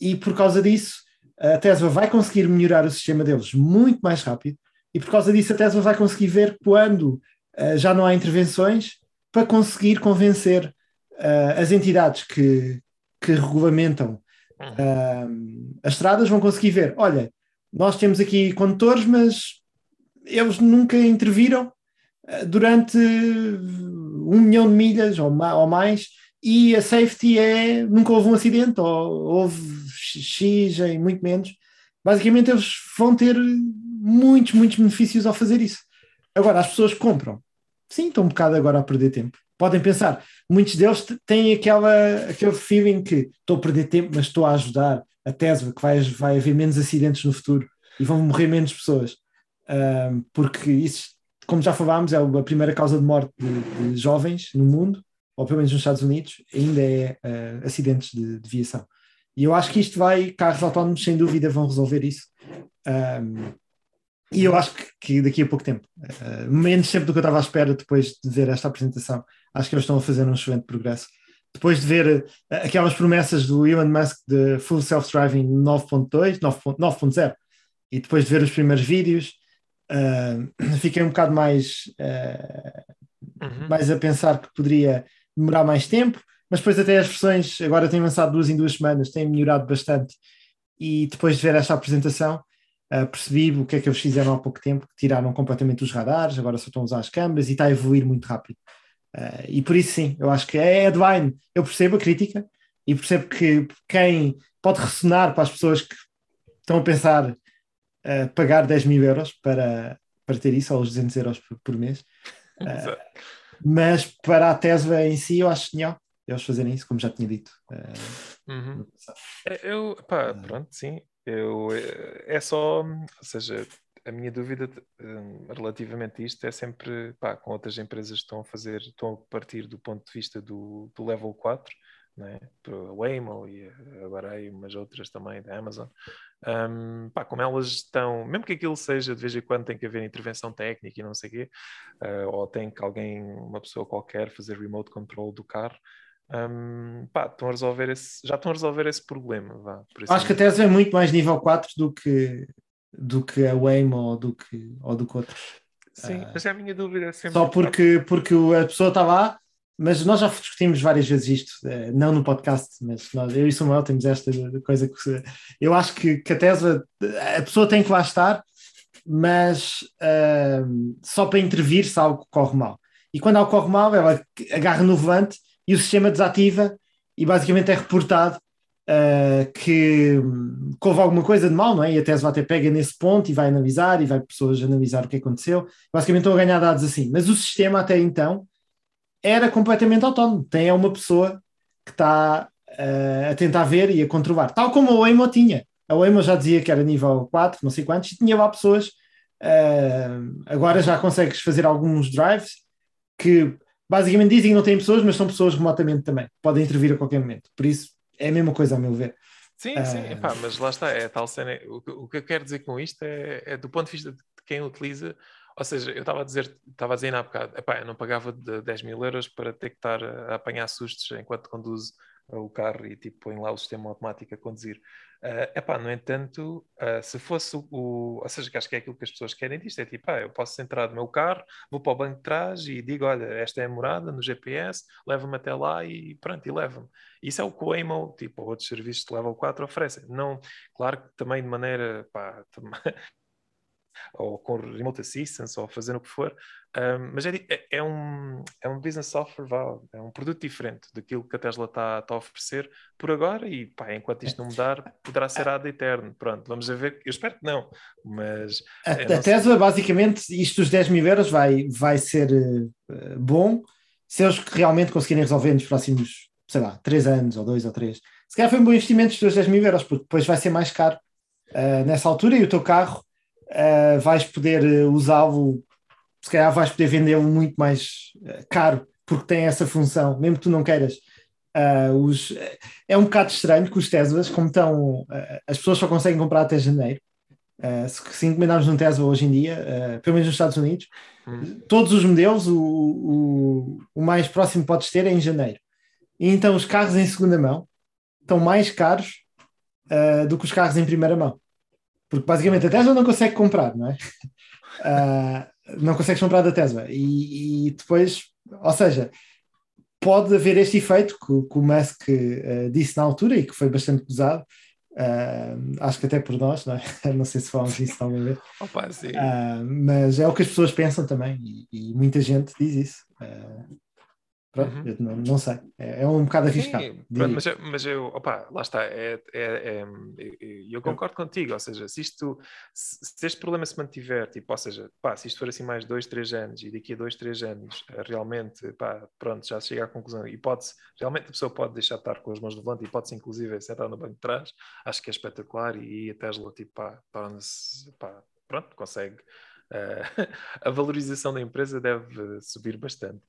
e por causa disso a Tesla vai conseguir melhorar o sistema deles muito mais rápido, e por causa disso a Tesla vai conseguir ver quando uh, já não há intervenções para conseguir convencer uh, as entidades que, que regulamentam as estradas, vão conseguir ver: olha nós temos aqui condutores, mas eles nunca interviram eh, durante um milhão de milhas ou, mais, e a safety é nunca houve um acidente, ou houve X em muito menos. Basicamente, eles vão ter muitos, muitos benefícios ao fazer isso. Agora, as pessoas compram. Sim, estão um bocado agora a perder tempo. Podem pensar, muitos deles têm aquela, aquele feeling que estou a perder tempo, mas estou a ajudar a Tesla, que vai, vai haver menos acidentes no futuro e vão morrer menos pessoas. Um, porque isso, como já falámos, é a primeira causa de morte de, de jovens no mundo, ou pelo menos nos Estados Unidos, ainda é uh, acidentes de, de, viação. E eu acho que isto vai, carros autónomos sem dúvida vão resolver isso. Um, e eu acho que, que, daqui a pouco tempo, uh, menos tempo do que eu estava à espera depois de ver esta apresentação, acho que eles estão a fazer um excelente progresso depois de ver uh, aquelas promessas do Elon Musk de Full Self-Driving 9.2, 9.0, e depois de ver os primeiros vídeos, uh, fiquei um bocado mais, uh, uhum. mais a pensar que poderia demorar mais tempo, mas depois até as versões, agora têm lançado duas em duas semanas, têm melhorado bastante, e depois de ver esta apresentação, Uh, percebi o que é que eles fizeram há pouco tempo, que tiraram completamente os radares, agora só estão a usar as câmaras e está a evoluir muito rápido. Uh, e por isso sim, eu acho que é headline, eu percebo a crítica, e percebo que quem pode ressonar para as pessoas que estão a pensar uh, pagar 10 mil euros para, para ter isso, ou os 200 euros por, por mês. Uh, mas para a Tesla em si, eu acho genial eles fazerem isso, como já tinha dito. Uh, uhum. Eu, pá, pronto, sim. Eu, é só, ou seja, a minha dúvida um, relativamente a isto é sempre pá, com outras empresas que estão a fazer, estão a partir do ponto de vista do, do level 4, né? a Waymo e agora aí umas outras também da Amazon, um, pá, como elas estão, mesmo que aquilo seja de vez em quando tem que haver intervenção técnica e não sei o quê, uh, ou tem que alguém, uma pessoa qualquer, fazer remote control do carro, um, pá, estão a resolver esse, já estão a resolver esse problema. Vá, Acho que a Tesla é muito mais nível 4 do que, do que a Waymo ou do que, ou do que outros. Sim, uh, mas é a minha dúvida é sempre. Só porque, porque a pessoa está lá, mas nós já discutimos várias vezes isto, eh, não no podcast, mas nós, eu e Samuel temos esta coisa que eu acho que, que a Tesla, a pessoa tem que lá estar, mas uh, só para intervir se algo corre mal. E quando algo corre mal, ela agarra no volante e o sistema desativa e basicamente é reportado uh, que, que, houve alguma coisa de mal, não é? E a Tesla até pega nesse ponto e vai analisar e vai pessoas analisar o que aconteceu. Basicamente estão a ganhar dados assim. Mas o sistema até então era completamente autónomo. Tem é uma pessoa que está uh, a tentar ver e a controlar. Tal como a Waymo tinha. A Waymo já dizia que era nível 4, não sei quantos, e tinha lá pessoas. Uh, agora já consegues fazer alguns drives que basicamente dizem que não têm pessoas, mas são pessoas remotamente também. Podem intervir a qualquer momento. Por isso, é a mesma coisa, a meu ver. Sim, uh... sim, epá, mas lá está, é tal cena. O, o, que eu quero dizer com isto é, é, do ponto de vista de quem utiliza. Ou seja, eu estava a dizer, estava a dizer há bocado, epá, eu não pagava de 10 mil euros para ter que estar a apanhar sustos enquanto conduzo o carro e tipo põe lá o sistema automático a conduzir. Uh, epá, no entanto, uh, se fosse o, Ou seja, que acho que é aquilo que as pessoas querem disto: é tipo, ah, eu posso entrar no meu carro, vou para o banco de trás e digo: olha, esta é a morada no GPS, leva-me até lá e pronto, e leva-me. Isso é o que o Waymo, tipo, outros serviços de level 4 oferecem. Não, claro que também de maneira, pá, ou com remote assistance, ou fazendo o que for, um, mas é, é, é, um, é um business software, é um produto diferente daquilo que a Tesla está tá a oferecer por agora e pá, enquanto isto não mudar, poderá ser ad eterno. Pronto, vamos ver. Eu espero que não, mas. A, a Tesla, basicamente, isto dos 10 mil euros vai, vai ser uh, bom se eles realmente conseguirem resolver nos próximos, sei lá, 3 anos ou 2 ou 3. Se calhar foi um bom investimento os teus 10 mil euros, porque depois vai ser mais caro uh, nessa altura e o teu carro uh, vais poder eh, usá-lo, se calhar vais poder vendê-lo muito mais uh, caro, porque tem essa função, mesmo que tu não queiras. Uh, os, é um bocado estranho que os Teslas, como estão, as pessoas só conseguem comprar até janeiro. se, se encomendarmos um Tesla hoje em dia, pelo menos nos Estados Unidos, hum. todos os modelos, o, o, o mais próximo podes ter é em janeiro. E então os carros em segunda mão estão mais caros uh, do que os carros em primeira mão. Porque basicamente a Tesla não consegue comprar, não é? Uh, não consegues comprar da Tesla. E, e, depois, ou seja, pode haver este efeito que, que o Musk uh, disse na altura e que foi bastante pesado. Uh, acho que até por nós, não, é? não sei se falamos disso alguma vez. Opa, mas é o que as pessoas pensam também e, e muita gente diz isso. Pronto, uhum. não, não, sei. É, é, um bocado arriscado. Sim, pronto, mas, eu, mas eu, opa, lá está. É, é, é eu concordo contigo. Ou seja, se isto, se, se, este problema se mantiver, tipo, ou seja, pá, se isto for assim mais dois, três anos e daqui a dois, três anos eh, realmente, pá, pronto, já chega à conclusão e pode realmente a pessoa pode deixar de estar com as mãos no volante e pode-se inclusive sentar no banco de trás, acho que é espetacular e a Tesla, tipo, pá, torna-se, pá, pronto, consegue. Uh, a valorização da empresa deve subir bastante.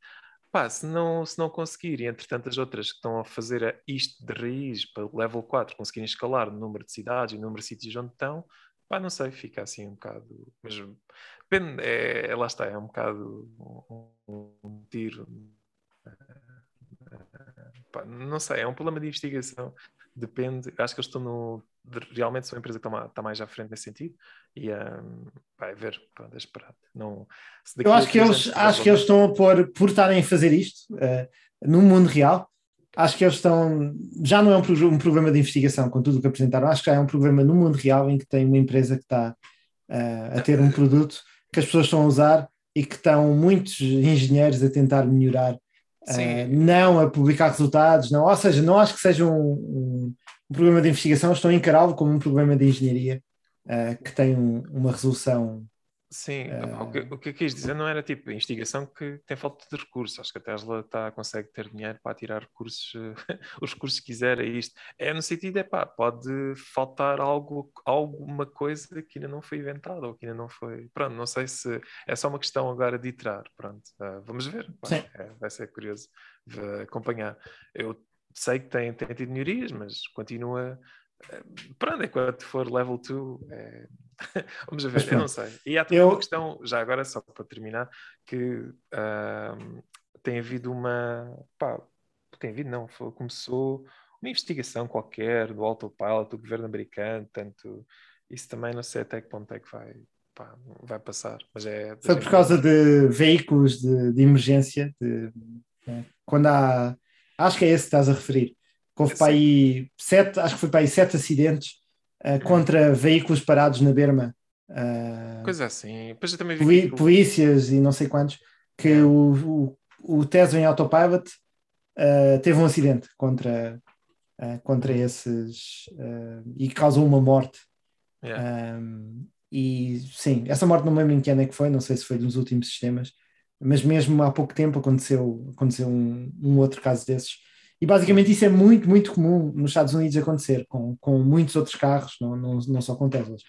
Pá, se não, se não conseguirem, entre tantas outras que estão a fazer isto de raiz para o level 4, conseguirem escalar o número de cidades e o número de sítios onde estão, pá, não sei, fica assim um bocado. Mas depende, é, é lá está, é um bocado um, um tiro. Pá, não sei, é um problema de investigação. Depende, acho que eles estão no. Realmente são uma empresa que está, está mais à frente nesse sentido e um, vai ver, pronto, é esperado. Não, Eu acho que eles, acho que eles estão a pôr, por estarem a fazer isto uh, no mundo real, acho que eles estão. Já não é um, um problema de investigação com tudo o que apresentaram, acho que já é um problema no mundo real em que tem uma empresa que está uh, a ter um produto que as pessoas estão a usar e que estão muitos engenheiros a tentar melhorar Uh, não a publicar resultados, não, ou seja, não acho que seja um, um, um problema de investigação, estou a encará-lo como um problema de engenharia uh, que tem um, uma resolução Sim, o, que, o que eu quis dizer não era tipo a investigação que tem falta de recursos. Acho que a Tesla tá, consegue ter dinheiro para tirar recursos, os recursos que quiser a isto. É no sentido, é pá, pode faltar algo, alguma coisa que ainda não foi inventada ou que ainda não foi. Pronto, não sei se é só uma questão agora de iterar. Pronto, uh, vamos ver. Pá, é, vai ser curioso acompanhar. Eu sei que tem, tem tido melhorias, mas continua. Uh, pronto, enquanto for level 2, é, Vamos ver, eu não sei. E há também eu... uma questão, já agora, só para terminar, que uh, tem havido uma. Pá, tem havido, não, foi, começou uma investigação qualquer do autopilot do governo americano, tanto isso também não sei até que ponto é que vai, pá, vai passar. Mas é, foi por causa de veículos de, de emergência, de, né? quando há. Acho que é esse que estás a referir. Houve para aí sete, acho que foi para aí sete acidentes uh, contra veículos parados na berma. Uh, Coisa assim. Depois eu também vi polícias e não sei quantos, que é. o, o, o Tesla em autopilot uh, teve um acidente contra, contra esses e causou uma morte. Yeah. Um, e sim, essa morte não me lembro em que ano é que foi, não sei se foi dos últimos sistemas, mas mesmo há pouco tempo aconteceu, aconteceu um, um outro caso desses e basicamente isso é muito, muito comum nos Estados Unidos acontecer, com, com muitos outros carros, não, não, não só com Teslas.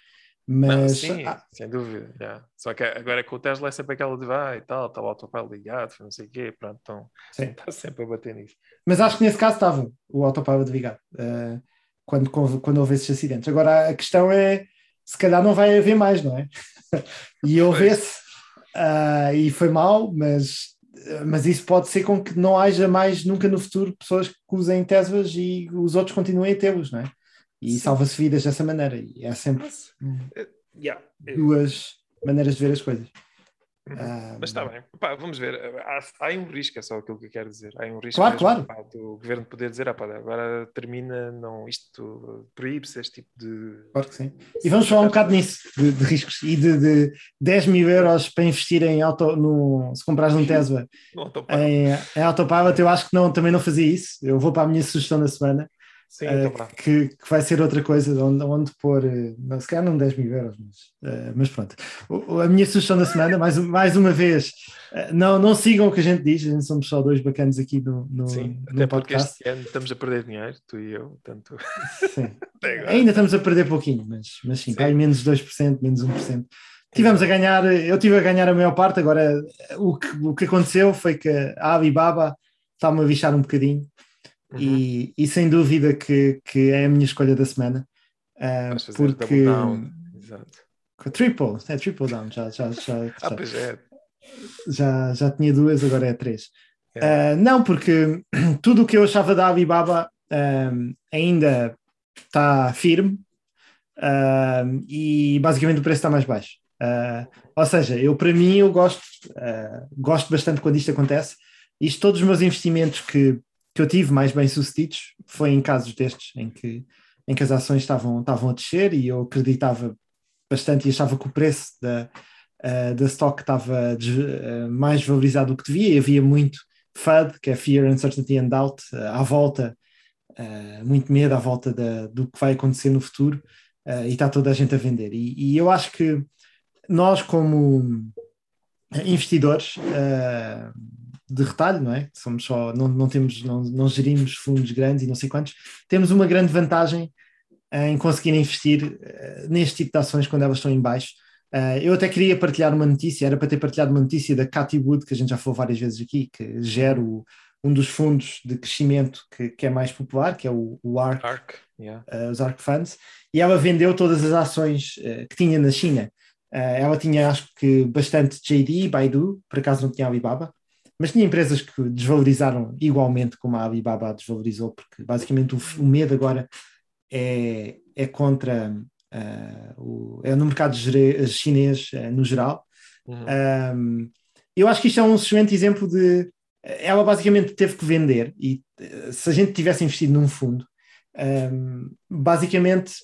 Mas, sim, ah, sem dúvida. Yeah. Só que agora com o Tesla é sempre aquela de vai ah, e tal, está o autopilot ligado, não sei o quê, pronto, então está sempre a bater nisso. Mas acho que nesse caso estava o autopilot ligado, uh, quando, quando houve esses acidentes. Agora a questão é, se calhar não vai haver mais, não é? e houve-se, uh, e foi mal, mas mas isso pode ser com que não haja mais nunca no futuro pessoas que usem Teslas e os outros continuem a tê-los, não é? E salva-se vidas dessa maneira. E há sempre uh, yeah. duas maneiras de ver as coisas. Uhum. Mas está bem, pá, vamos ver. Há, há, um risco, é só aquilo que eu quero dizer. Há um risco claro, claro. Pá, do governo poder dizer: ah, pá, agora termina, não, isto proíbe-se este tipo de. Claro que sim. E vamos falar um bocado nisso, de, de riscos e de, de 10 mil euros para investir em auto, no, se comprares um Tesla em, em autopilot. Eu acho que não, também não fazia isso. Eu vou para a minha sugestão da semana. Sim, uh, que, que, vai ser outra coisa onde, onde pôr, uh, não, se calhar não 10 mil euros, mas, uh, mas pronto. O, a minha sugestão da semana, mais, mais uma vez, não, não sigam o que a gente diz, a gente somos só dois bacanas aqui no, no, Sim, no até podcast. porque este ano estamos a perder dinheiro, tu e eu, tanto. Sim. Ainda estamos a perder pouquinho, mas, mas sim, sim. vai menos 2%, menos 1%. Tivemos a ganhar, eu tive a ganhar a maior parte, agora o que, o que aconteceu foi que a Alibaba está-me a bichar um bocadinho Uhum. E, e, sem dúvida que, que é a minha escolha da semana. Uh, porque triple, é triple down, já, já, já, já, ah, é. já, já tinha duas, agora é três. É. Uh, não, porque tudo o que eu achava da Alibaba uh, ainda está firme uh, e basicamente o preço está mais baixo. ou seja, eu para mim eu gosto, gosto bastante quando isto acontece. Isto todos os meus investimentos que que eu tive mais bem sucedidos foi em casos destes, em que, em que as ações estavam, estavam a descer e eu acreditava bastante e achava que o preço da, uh, da stock estava uh, mais valorizado do que devia e havia muito FUD, que é Fear, Uncertainty and Doubt, uh, à volta, muito medo à volta da, do que vai acontecer no futuro e está toda a gente a vender. E, e eu acho que nós, como investidores, de retalho, não é? Somos só, não, não temos, não, não gerimos fundos grandes e não sei quantos, temos uma grande vantagem em conseguir investir uh, neste tipo de ações quando elas estão em baixo. Uh, eu até queria partilhar uma notícia, era para ter partilhado uma notícia da Cathy Wood, que a gente já falou várias vezes aqui, que gera o, um dos fundos de crescimento que, que, é mais popular, que é o, o ARK, ARK yeah. uh, os ARK Funds, e ela vendeu todas as ações que tinha na China. ela tinha, acho que, bastante JD, Baidu, por acaso não tinha Alibaba, mas tinha empresas que desvalorizaram igualmente como a Alibaba desvalorizou, porque basicamente o, o medo agora é, é contra uh, o, é no mercado chinês uh, no geral. Uhum. Um, eu acho que isto é um excelente exemplo de ela basicamente teve que vender e se a gente tivesse investido num fundo, um, basicamente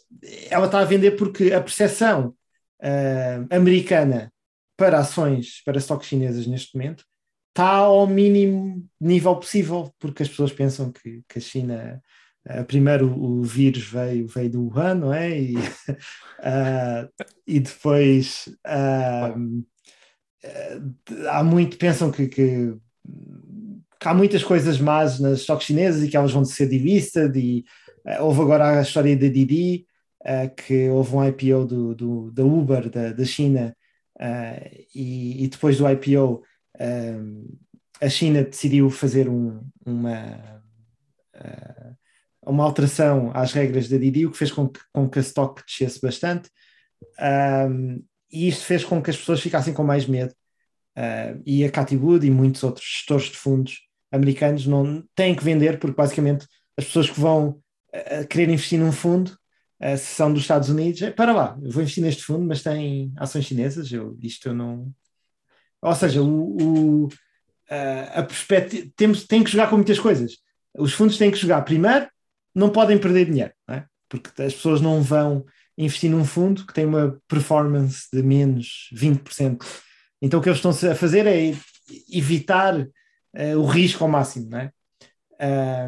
ela está a vender porque a percepção uh, americana para ações, para estoques chinesas neste momento está ao mínimo nível possível, porque as pessoas pensam que, que a China. Uh, primeiro o vírus veio, veio do Wuhan, não é? E, uh, e depois uh, há muito, pensam que, que, que, há muitas coisas más nas stocks chinesas e que elas vão ser delisted e houve agora a história da Didi, que houve um IPO do, do, da Uber da, da China e, e, depois do IPO a China decidiu fazer um, uma, uh, uma alteração às regras da Didi, o que fez com que, com que a stock descesse bastante. E isto fez com que as pessoas ficassem com mais medo. Uh, e a Cathy Wood e muitos outros gestores de fundos americanos não têm que vender, porque basicamente as pessoas que vão uh, querer investir num fundo, uh, se são dos Estados Unidos, é, para lá, eu vou investir neste fundo, mas tem ações chinesas, eu, isto eu não, ou seja, o, o a perspectiva, temos, tem que jogar com muitas coisas. Os fundos têm que jogar, primeiro, não podem perder dinheiro, é? porque as pessoas não vão investir num fundo que tem uma performance de menos 20%. Então o que eles estão a fazer é evitar uh, o risco ao máximo. É?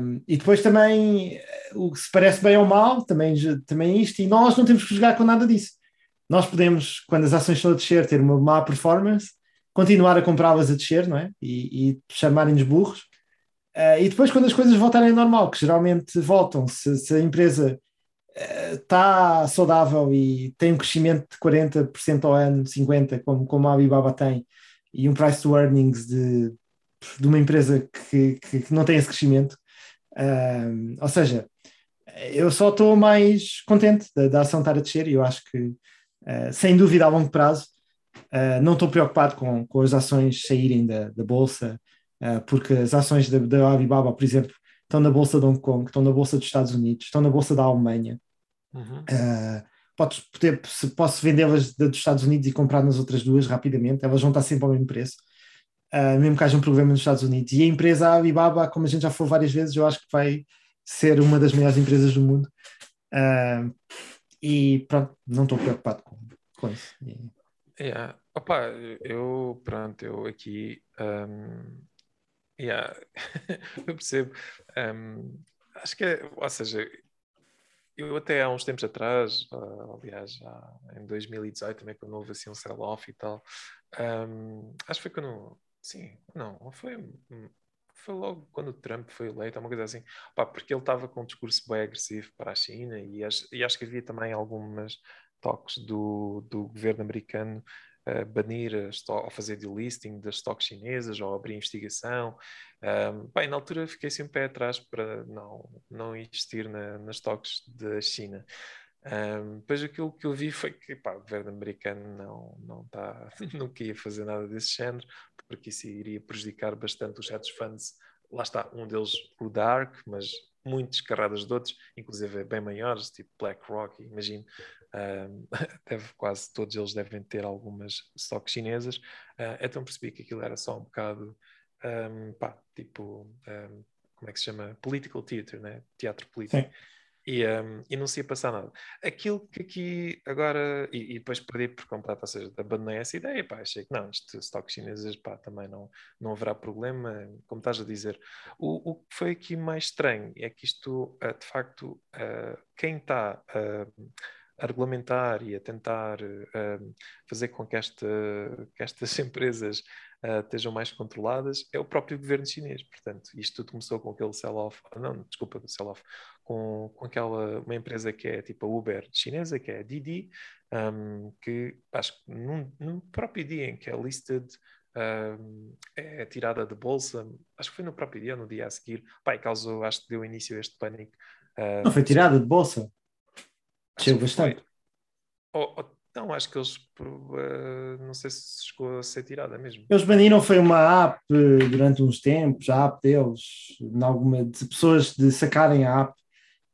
Um, e depois também, o que se parece bem ou mal, também, também isto, e nós não temos que jogar com nada disso. Nós podemos, quando as ações estão a descer, ter uma má performance continuar a comprá-las a descer, não é? E, e chamarem-nos burros. Uh, e depois, quando as coisas voltarem ao normal, que geralmente voltam, se, se a empresa está uh, saudável e tem um crescimento de 40% ao ano, 50%, como, como a Alibaba tem, e um price to earnings de, de uma empresa que, que, que não tem esse crescimento, uh, ou seja, eu só estou mais contente da, da ação estar a descer e eu acho que, sem dúvida, a longo prazo, Uh, não estou preocupado com, com as ações saírem da, da bolsa, uh, porque as ações da, da Alibaba, por exemplo, estão na bolsa de Hong Kong, estão na bolsa dos Estados Unidos, estão na bolsa da Alemanha. Uhum. Uh, podes poder, se posso vendê-las dos Estados Unidos e comprar nas outras duas rapidamente, elas vão estar sempre ao mesmo preço, uh, mesmo que haja um problema nos Estados Unidos. E a empresa Alibaba, como a gente já falou várias vezes, eu acho que vai ser uma das melhores empresas do mundo. Uh, e pronto, não estou preocupado com, com isso. Yeah. Opa, eu, pronto, eu aqui, um, yeah, eu percebo, um, acho que é, ou seja, eu até há uns tempos atrás, uh, aliás, já em 2018 também, quando houve assim um sell-off e tal, um, acho que foi quando, sim, não, foi, foi logo quando o Trump foi eleito, uma coisa assim, Opa, porque ele estava com um discurso bem agressivo para a China e acho, e acho que havia também algumas toques do, do governo americano a banir ou fazer delisting das stocks chinesas ou abrir investigação. Um, bem, na altura fiquei assim um pé atrás para não, não investir na, nas stocks da China. Um, depois aquilo que eu vi foi que pá, o governo americano não, não, tá, não queria fazer nada desse género, porque isso iria prejudicar bastante os hedge funds. Lá está, um deles, o Dark, mas muitas carradas de outros, inclusive bem maiores, tipo BlackRock, imagino, deve, quase todos eles devem ter algumas stocks chinesas, uh, então percebi que aquilo era só um bocado, um, pá, tipo, um, como é que se chama? Political theater, né? Teatro político. Sim e, um, e não se ia passar nada. Aquilo que aqui agora, e, e depois perdi por completo, ou seja, abandonei essa ideia, pá, achei que não, isto estoques chineses, pá, também não, não haverá problema, como estás a dizer. O, o que foi aqui mais estranho é que isto, uh, de facto, uh, quem está uh, a regulamentar e a tentar fazer com que, esta, que estas empresas uh, estejam mais controladas é o próprio governo chinês. Portanto, isto tudo começou com aquele sell-off, não, desculpa, sell-off, com, com aquela, uma empresa que é tipo a Uber chinesa, que é a Didi, um, que acho que num, num, próprio dia em que é listed, um, é tirada de bolsa, acho que foi no próprio dia, no dia a seguir, pai, causou, acho que deu início a este pânico. Uh, não foi tirada de bolsa? Chegou bastante. Ou, ou, não, acho que eles uh, não sei se chegou a ser tirada mesmo. Eles baniram foi uma app durante uns tempos, a app deles, de, alguma, de pessoas de sacarem a app.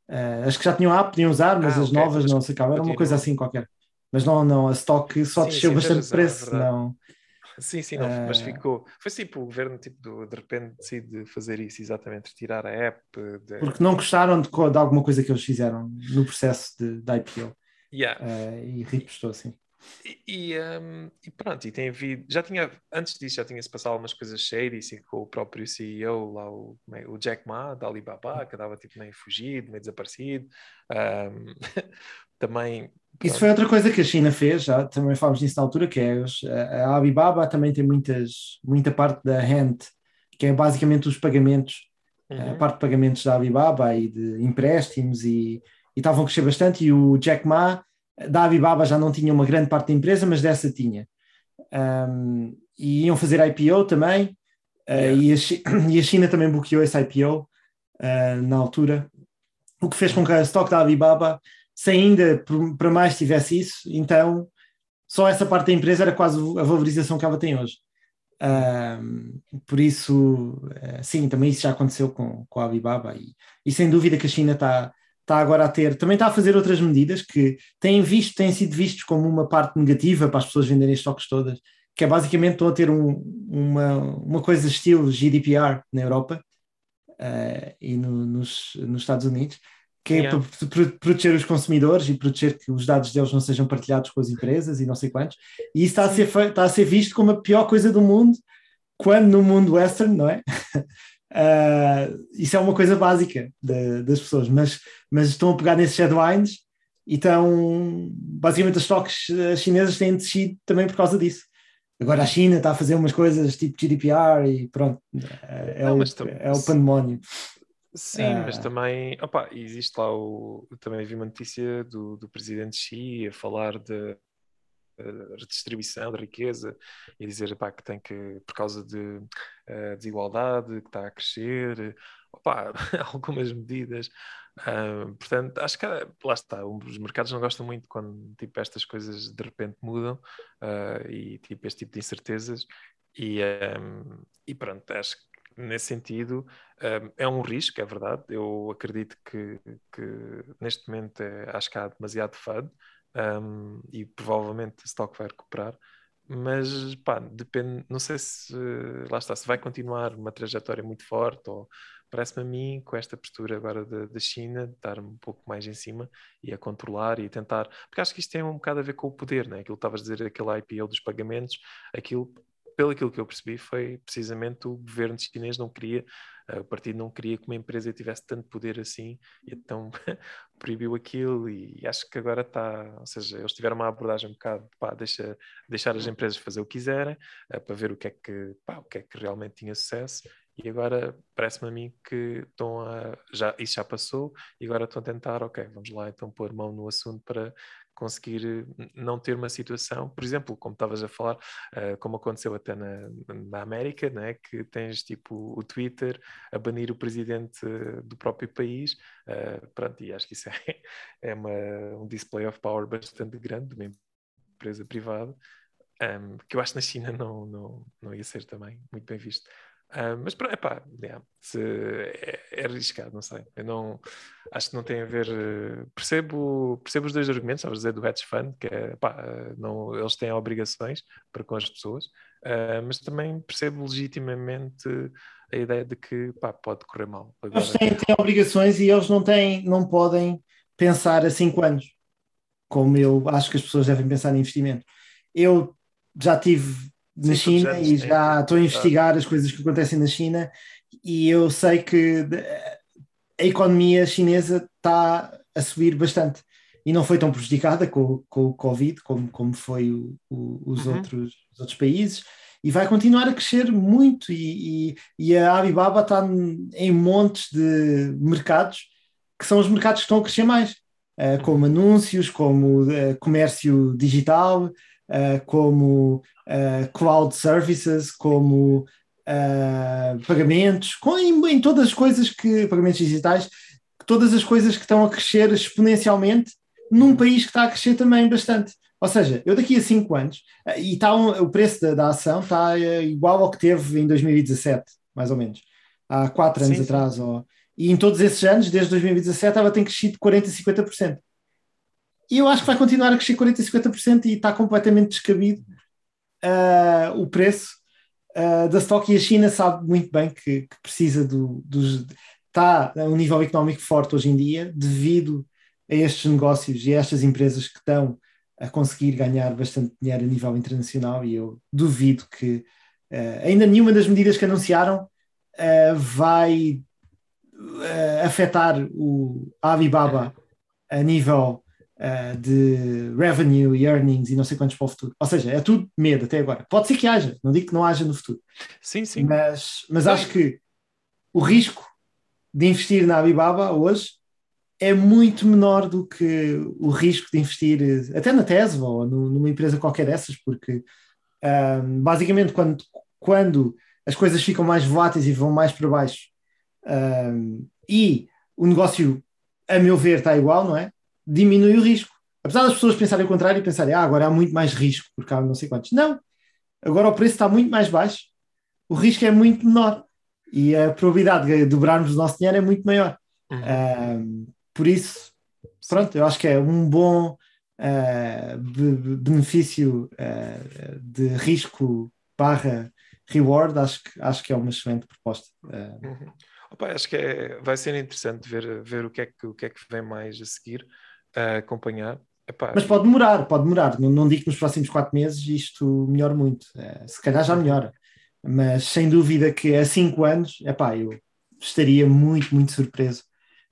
Uh, acho que já tinham a app, podiam usar, mas ah, as okay, novas mas não sacavam. Era uma coisa assim qualquer. Mas não, não, a stock só sim, desceu sim, bastante de preço. É não. Sim, sim, não, uh... mas ficou. Foi tipo o governo tipo, do, de repente decide fazer isso, exatamente, retirar a app. De... Porque não gostaram de, de, alguma coisa que eles fizeram no processo de, de IPO. Yeah. Uh, e repostou assim. E, e, um, e, pronto, e tem havido, já tinha, antes disso já tinha-se passado algumas coisas shady, assim, com o próprio CEO lá, o, é, o Jack Ma, da Alibaba, que andava tipo meio fugido, meio desaparecido. Um, também... Isso foi outra coisa que a China fez, já também falámos nisso na altura, que é a Alibaba também tem muitas, muita parte da hand, que é basicamente os pagamentos, uhum. a parte de pagamentos da Alibaba e de empréstimos e, e estavam a crescer bastante e o Jack Ma da Alibaba já não tinha uma grande parte da empresa, mas dessa tinha. Um, e iam fazer IPO também, uh, e, a, e, a, China também bloqueou esse IPO uh, na altura, o que fez com que a stock da Alibaba, se ainda para mais tivesse isso, então só essa parte da empresa era quase a valorização que ela tem hoje. Um, por isso, uh, sim, também isso já aconteceu com, com a Alibaba e, e sem dúvida que a China está está agora a ter, também está a fazer outras medidas que têm visto, têm sido vistos como uma parte negativa para as pessoas venderem estoques todas, que é basicamente estão a ter um, uma, uma coisa estilo GDPR na Europa uh, e no, nos, nos Estados Unidos, que é yeah. é para proteger os consumidores e proteger que os dados deles não sejam partilhados com as empresas e não sei quantos. E isso está a ser, está a ser visto como a pior coisa do mundo, quando no mundo western, não é? Uh, isso é uma coisa básica de, das pessoas, mas, mas estão a pegar nesses headlines e estão. Basicamente, as stocks chinesas têm descido também por causa disso. Agora a China está a fazer umas coisas tipo GDPR e pronto, é, Não, o, é o pandemónio. Sim, mas também opa, existe lá o. Também vi uma notícia do, do presidente Xi a falar de redistribuição da riqueza e dizer pá, que tem que, por causa de uh, desigualdade que está a crescer, opa, algumas medidas. Uh, portanto, acho que lá está, os mercados não gostam muito quando tipo, estas coisas de repente mudam uh, e tipo, este tipo de incertezas. E, um, e pronto, acho que nesse sentido um, é um risco, é verdade. Eu acredito que, que neste momento é, acho que há demasiado FUD um, e provavelmente o stock vai recuperar. Mas pá, depende, não sei se lá está, se vai continuar uma trajetória muito forte ou parece-me a mim, com esta postura agora da China, de estar um pouco mais em cima e a controlar e a tentar, porque acho que isto tem um bocado a ver com o poder, né? aquilo que estavas a dizer, aquele IPO dos pagamentos, aquilo pelo aquilo que eu percebi, foi precisamente o governo chinês não queria, uh, o partido não queria que uma empresa tivesse tanto poder assim, então proibiu aquilo, e acho que agora está, ou seja, eles tiveram uma abordagem um bocado, pá, deixa, deixar as empresas fazer o que quiserem, uh, para ver o que é que, pá, o que é que realmente tinha sucesso, e agora parece-me a mim que estão a, já, isso já passou e agora estão a tentar, ok, vamos lá então pôr mão no assunto para conseguir eh, não ter uma situação, por exemplo, como estavas a falar, uh, como aconteceu até na, na América, né, que tens tipo o Twitter a banir o presidente do próprio país, uh, pronto, e acho que isso é, é uma, um display of power bastante grande de uma empresa privada, um, ehm, que eu acho que na China não, não, não ia ser também muito bem visto. Uh, mas epá, yeah, se, é, é, arriscado, não sei. Eu não acho que não tem a ver. Percebo, percebo os dois argumentos, estava a dizer do hedge fund, que é epá, não, eles têm obrigações para com as pessoas, uh, mas também percebo legitimamente a ideia de que pá, pode correr mal. Agora, eles têm, têm, obrigações e eles não têm, não podem pensar a 5 anos, como eu acho que as pessoas devem pensar em investimento. Eu já tive na Sim, China e já estou a investigar as coisas que acontecem na China e eu sei que a economia chinesa está a subir bastante. E não foi tão prejudicada com, com o Covid como, como foi o, o, os, uhum. outros, os outros países. E vai continuar a crescer muito e, e, e a Alibaba está em montes de mercados que são os mercados que estão a crescer mais, uh, como anúncios, como uh, comércio digital, uh, como uh, cloud services, como uh, pagamentos, com, em, em, todas as coisas que, pagamentos digitais, todas as coisas que estão a crescer exponencialmente num país que está a crescer também bastante. Ou seja, eu daqui a cinco anos, e está um, o preço da, da ação está igual ao que teve em 2017, mais ou menos, há quatro anos sim, atrás. Sim. Ou, e em todos esses anos, desde 2017, ela tem crescido 40%, 50%. E eu acho que vai continuar a crescer 40%, 50% e está completamente descabido uh, o preço uh, da stock e a China sabe muito bem que, que precisa do, dos. está a um nível económico forte hoje em dia devido a estes negócios e a estas empresas que estão a conseguir ganhar bastante dinheiro a nível internacional e eu duvido que uh, ainda nenhuma das medidas que anunciaram uh, vai uh, afetar o Alibaba a nível de revenue e earnings e não sei quantos para o futuro. Ou seja, é tudo medo até agora. Pode ser que haja, não digo que não haja no futuro. Sim, sim. Mas, mas acho que o risco de investir na Alibaba hoje é muito menor do que o risco de investir até na Tesla ou numa empresa qualquer dessas, porque um, basicamente quando, quando as coisas ficam mais voláteis e vão mais para baixo um, e o negócio, a meu ver, está igual, não é? Diminui o risco. Apesar das pessoas pensarem o contrário e pensarem, ah, agora há muito mais risco porque há não sei quantos. Não! Agora o preço está muito mais baixo, o risco é muito menor e a probabilidade de dobrarmos o nosso dinheiro é muito maior. Uhum. Um, por isso, pronto, eu acho que é um bom uh, benefício uh, de risco barra reward, acho que, acho que é uma excelente proposta. Uh, uhum. Opa, acho que é, vai ser interessante ver, ver o, que é que, o que é que vem mais a seguir, a acompanhar. Epá, Mas pode demorar, pode demorar. Não, não digo que nos próximos quatro meses isto melhore muito. se calhar já melhora. Mas sem dúvida que a cinco anos, epá, eu estaria muito, muito surpreso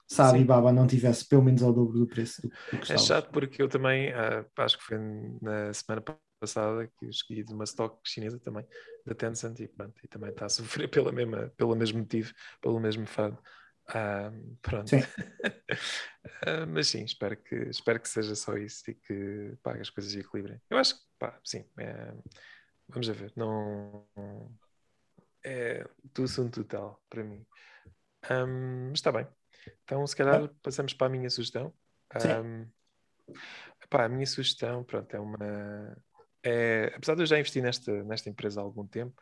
se a Alibaba não tivesse pelo menos ao dobro do preço do, do que É chato porque eu também, uh, acho que foi na semana passada que eu escolhi de uma stock chinesa também, da Tencent, e, pronto, e também está a sofrer pela mesma, pelo mesmo motivo, pelo mesmo fado. Uh, pronto. Sim. uh, mas sim, espero que, espero que seja só isso e que pá, as coisas equilibrem. Eu acho que, pá, sim, é, vamos a ver, não é do assunto total para mim. Um, mas está bem. Então, se calhar, ah. passamos para a minha sugestão. Um, epá, a minha sugestão, pronto, é uma. É, apesar de eu já investir nesta, nesta empresa há algum tempo,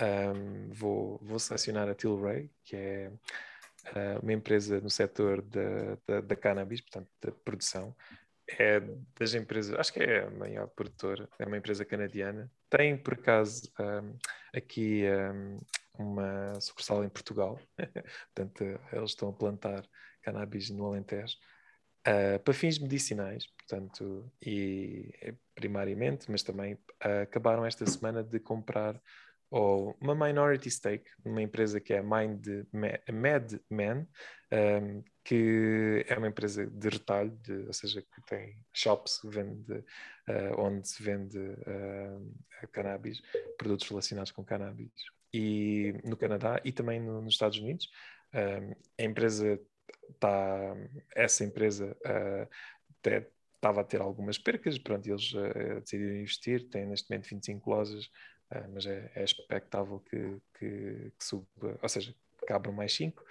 um, vou, vou selecionar a Tilray, que é uma empresa no setor da, da, da, cannabis, portanto, da produção. É das empresas, acho que é a maior produtora, é uma empresa canadiana. Tem, por acaso, um, aqui uma sucursal em Portugal, portanto, eles estão a plantar cannabis no Alentejo, uh, para fins medicinais, portanto, e primariamente, mas também uh, acabaram esta semana de comprar ou uma minority stake numa empresa que é Mind MadMan, um, que é uma empresa de retalho, de, ou seja, que tem shops vende, uh, onde se vende uh, cannabis, produtos relacionados com cannabis e no Canadá e também no, nos Estados Unidos. Um, a empresa está, essa empresa uh, estava a ter algumas percas, pronto, eles uh, decidiram investir, tem neste momento 25 lojas, uh, mas é, é expectável que, que, que, suba, ou seja, que abram mais 5.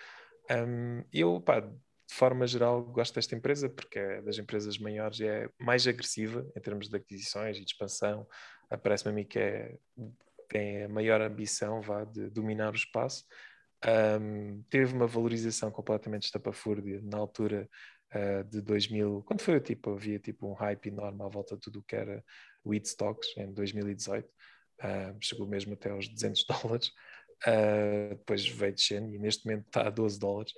Um, eu, pá, de forma geral, gosto desta empresa porque é das empresas maiores e é mais agressiva em termos de aquisições e de expansão. Parece-me a mim que é tem a maior ambição vá, de dominar o espaço. Um, teve uma valorização completamente estapafúrdia na altura uh, de 2000, quando foi tipo, havia tipo um hype enorme à volta de tudo o que era weed stocks em 2018, uh, chegou mesmo até aos 200 dólares, uh, depois veio descendo e neste momento está a 12 dólares.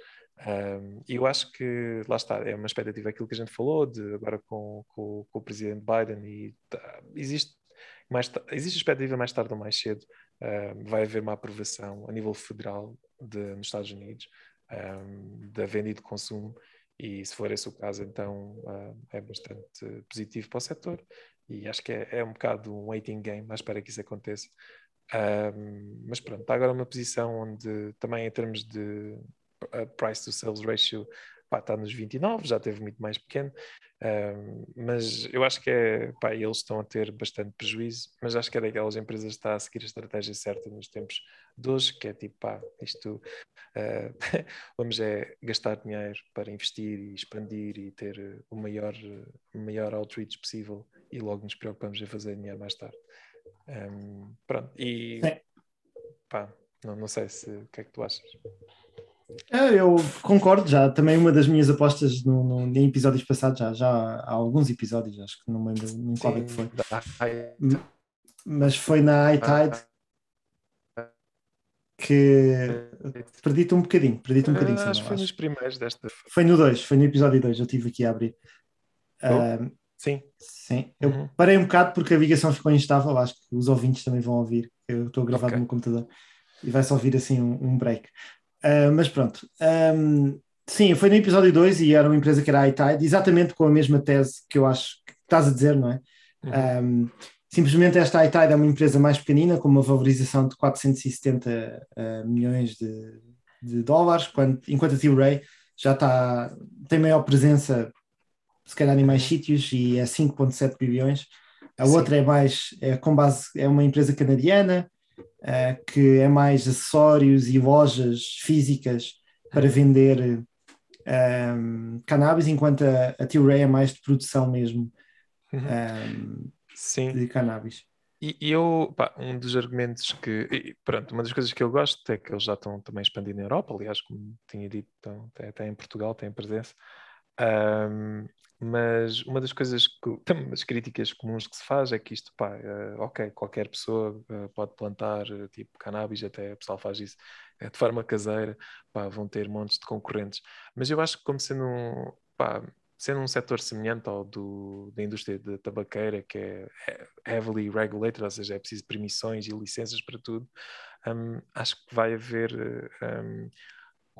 Um, e eu acho que, lá está, é uma expectativa aquilo que a gente falou, de agora com, com, com o presidente Biden, e tá, existe mais existe expectativa mais tarde ou mais cedo vai haver uma aprovação a nível federal de, nos Estados Unidos da venda e de consumo. E se for esse o caso então é bastante positivo para o setor e acho que é, é um bocado um waiting game à espera que isso aconteça. Um, mas pronto, está agora uma posição onde também em termos de uh, price to sales ratio pá, está nos 29, já teve muito mais pequeno, uh, mas eu acho que é, pá, eles estão a ter bastante prejuízo, mas acho que é daquelas empresas que está a seguir a estratégia certa nos tempos de hoje, que é tipo, pá, isto, uh, vamos é gastar dinheiro para investir e expandir e ter o maior, o maior outreach possível e logo nos preocupamos em fazer dinheiro mais tarde. Um, pronto, e pá, não, não sei se o que é que tu achas. É, eu concordo, já também uma das minhas apostas no, no, em episódios passados, já, já há alguns episódios, acho que não me lembro em qual é que foi. Mas foi na iTide que perdi-te um bocadinho, perdi-te um bocadinho. Ah, acho que foi nos primeiros desta. Foi no 2, foi no episódio 2, eu estive aqui a abrir. Uh, Sim. Sim, eu Uhum. parei um bocado porque a ligação ficou instável. Acho que os ouvintes também vão ouvir. Eu estou a gravar Ok. no meu computador e vai-se ouvir assim um, um break. Ah, mas pronto. Ahm, sim, foi no episódio 2 e era uma empresa que era a iTide, exatamente com a mesma tese que eu acho que estás a dizer, não é? Uhum. Um, simplesmente esta iTide é uma empresa mais pequenina, com uma valorização de 470 uh, milhões de, de dólares, quando, enquanto a T-Ray já está, tem maior presença, se calhar em mais Uhum. sítios, e é 5,7 bilhões. A Sim. outra é mais, é, com base, é uma empresa canadiana, uh, que é mais acessórios e lojas físicas para vender um, cannabis, enquanto a, a T-Ray é mais de produção mesmo Uhum. um, Sim. de cannabis. E, e eu, pá, um dos argumentos que, e, pronto, uma das coisas que eu gosto é que eles já estão também expandindo na Europa, aliás, como tinha dito, estão, até, até em Portugal têm presença. Ahm, mas uma das coisas, que, das críticas comuns que se faz é que isto, pá, eh, ok, qualquer pessoa eh, pode plantar eh, tipo cannabis, até o pessoal faz isso de forma caseira, pá, vão ter montes de concorrentes. Mas eu acho que como sendo um, pá, sendo um setor semelhante ao do, da indústria da tabaqueira, que é he- heavily regulated, ou seja, é preciso permissões e licenças para tudo, hum, acho que vai haver hum,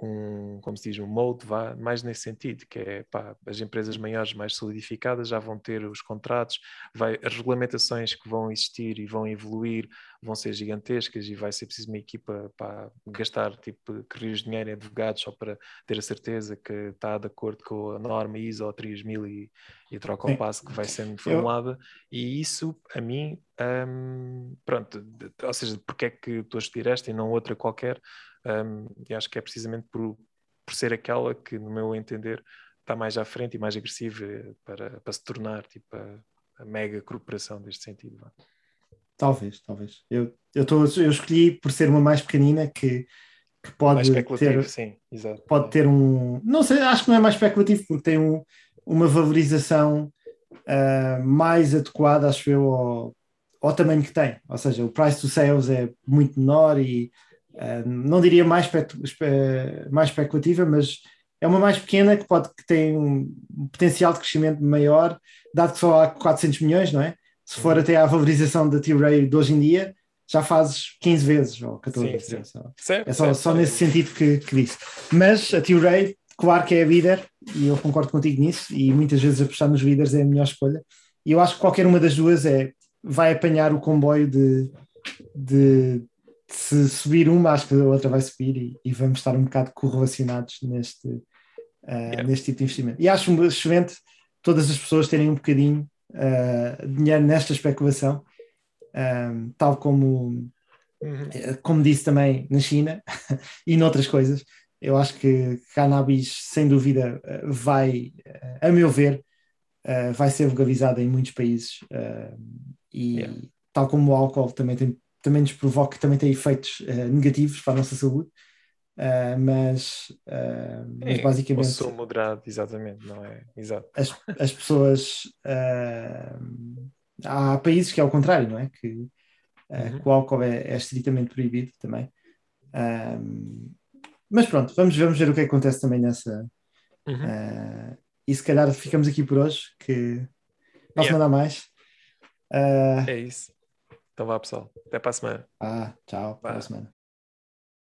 um, como se diz, um molde vá mais nesse sentido, que é pá, as empresas maiores mais solidificadas já vão ter os contratos, vai, as regulamentações que vão existir e vão evoluir vão ser gigantescas e vai ser preciso uma equipa para gastar tipo que rios de dinheiro em advogados só para ter a certeza que está de acordo com a norma ISO 3000 e, e troca ao Sim. passo que vai sendo formulada e isso a mim hum, pronto, ou seja, porque é que estou a escolher esta e não outra qualquer hum, e acho que é precisamente por, por ser aquela que no meu entender está mais à frente e mais agressiva para, para se tornar tipo a, a mega corporação deste sentido vá. Talvez, talvez. Eu, eu, tô, eu escolhi por ser uma mais pequenina que, que pode mais especulativo, ter, sim, exato pode ter um. Não sei, acho que não é mais especulativo porque tem um, uma valorização ah, mais adequada, acho eu, ao, ao tamanho que tem. Ou seja, o price to sales é muito menor e ah, não diria mais, espe- espe- mais especulativa, mas é uma mais pequena que, pode, que tem um potencial de crescimento maior, dado que só há 400 milhões, não é? Se for até à valorização da T-Ray de hoje em dia, já fazes 15 vezes ou 14 Sim, vezes. sim. Só- Certo, é só, só nesse sentido que, que disse. Mas a T-Ray, claro que é a líder, e eu concordo contigo nisso, e muitas vezes apostar nos líderes é a melhor escolha. E eu acho que qualquer uma das duas é, vai apanhar o comboio de, de, de se subir uma, acho que a outra vai subir e, e vamos estar um bocado correlacionados neste, uh, neste tipo de investimento. E acho excelente todas as pessoas terem um bocadinho uh, dinheiro nesta especulação, um, tal como Uhum. como disse também na China e noutras coisas, eu acho que cannabis, sem dúvida, eh, vai, eh, a meu ver, eh, vai ser legalizado em muitos países eh, e Yeah. tal como o álcool também, tem, também nos provoca, também tem efeitos eh, negativos para a nossa saúde, eh, mas, eh, mas É, basicamente consumo moderado, exatamente, não é? Exato. as, as pessoas. eh, há países que é o contrário, não é? Que, Uhum. que o álcool é, é estritamente proibido também. Mas pronto, vamos, vamos ver o que acontece também nessa. Uhum. e se calhar ficamos aqui por hoje, que para a Yeah. semana mais. É isso. Então vá, pessoal. Até para a semana. ah, tchau, para a Vá. semana.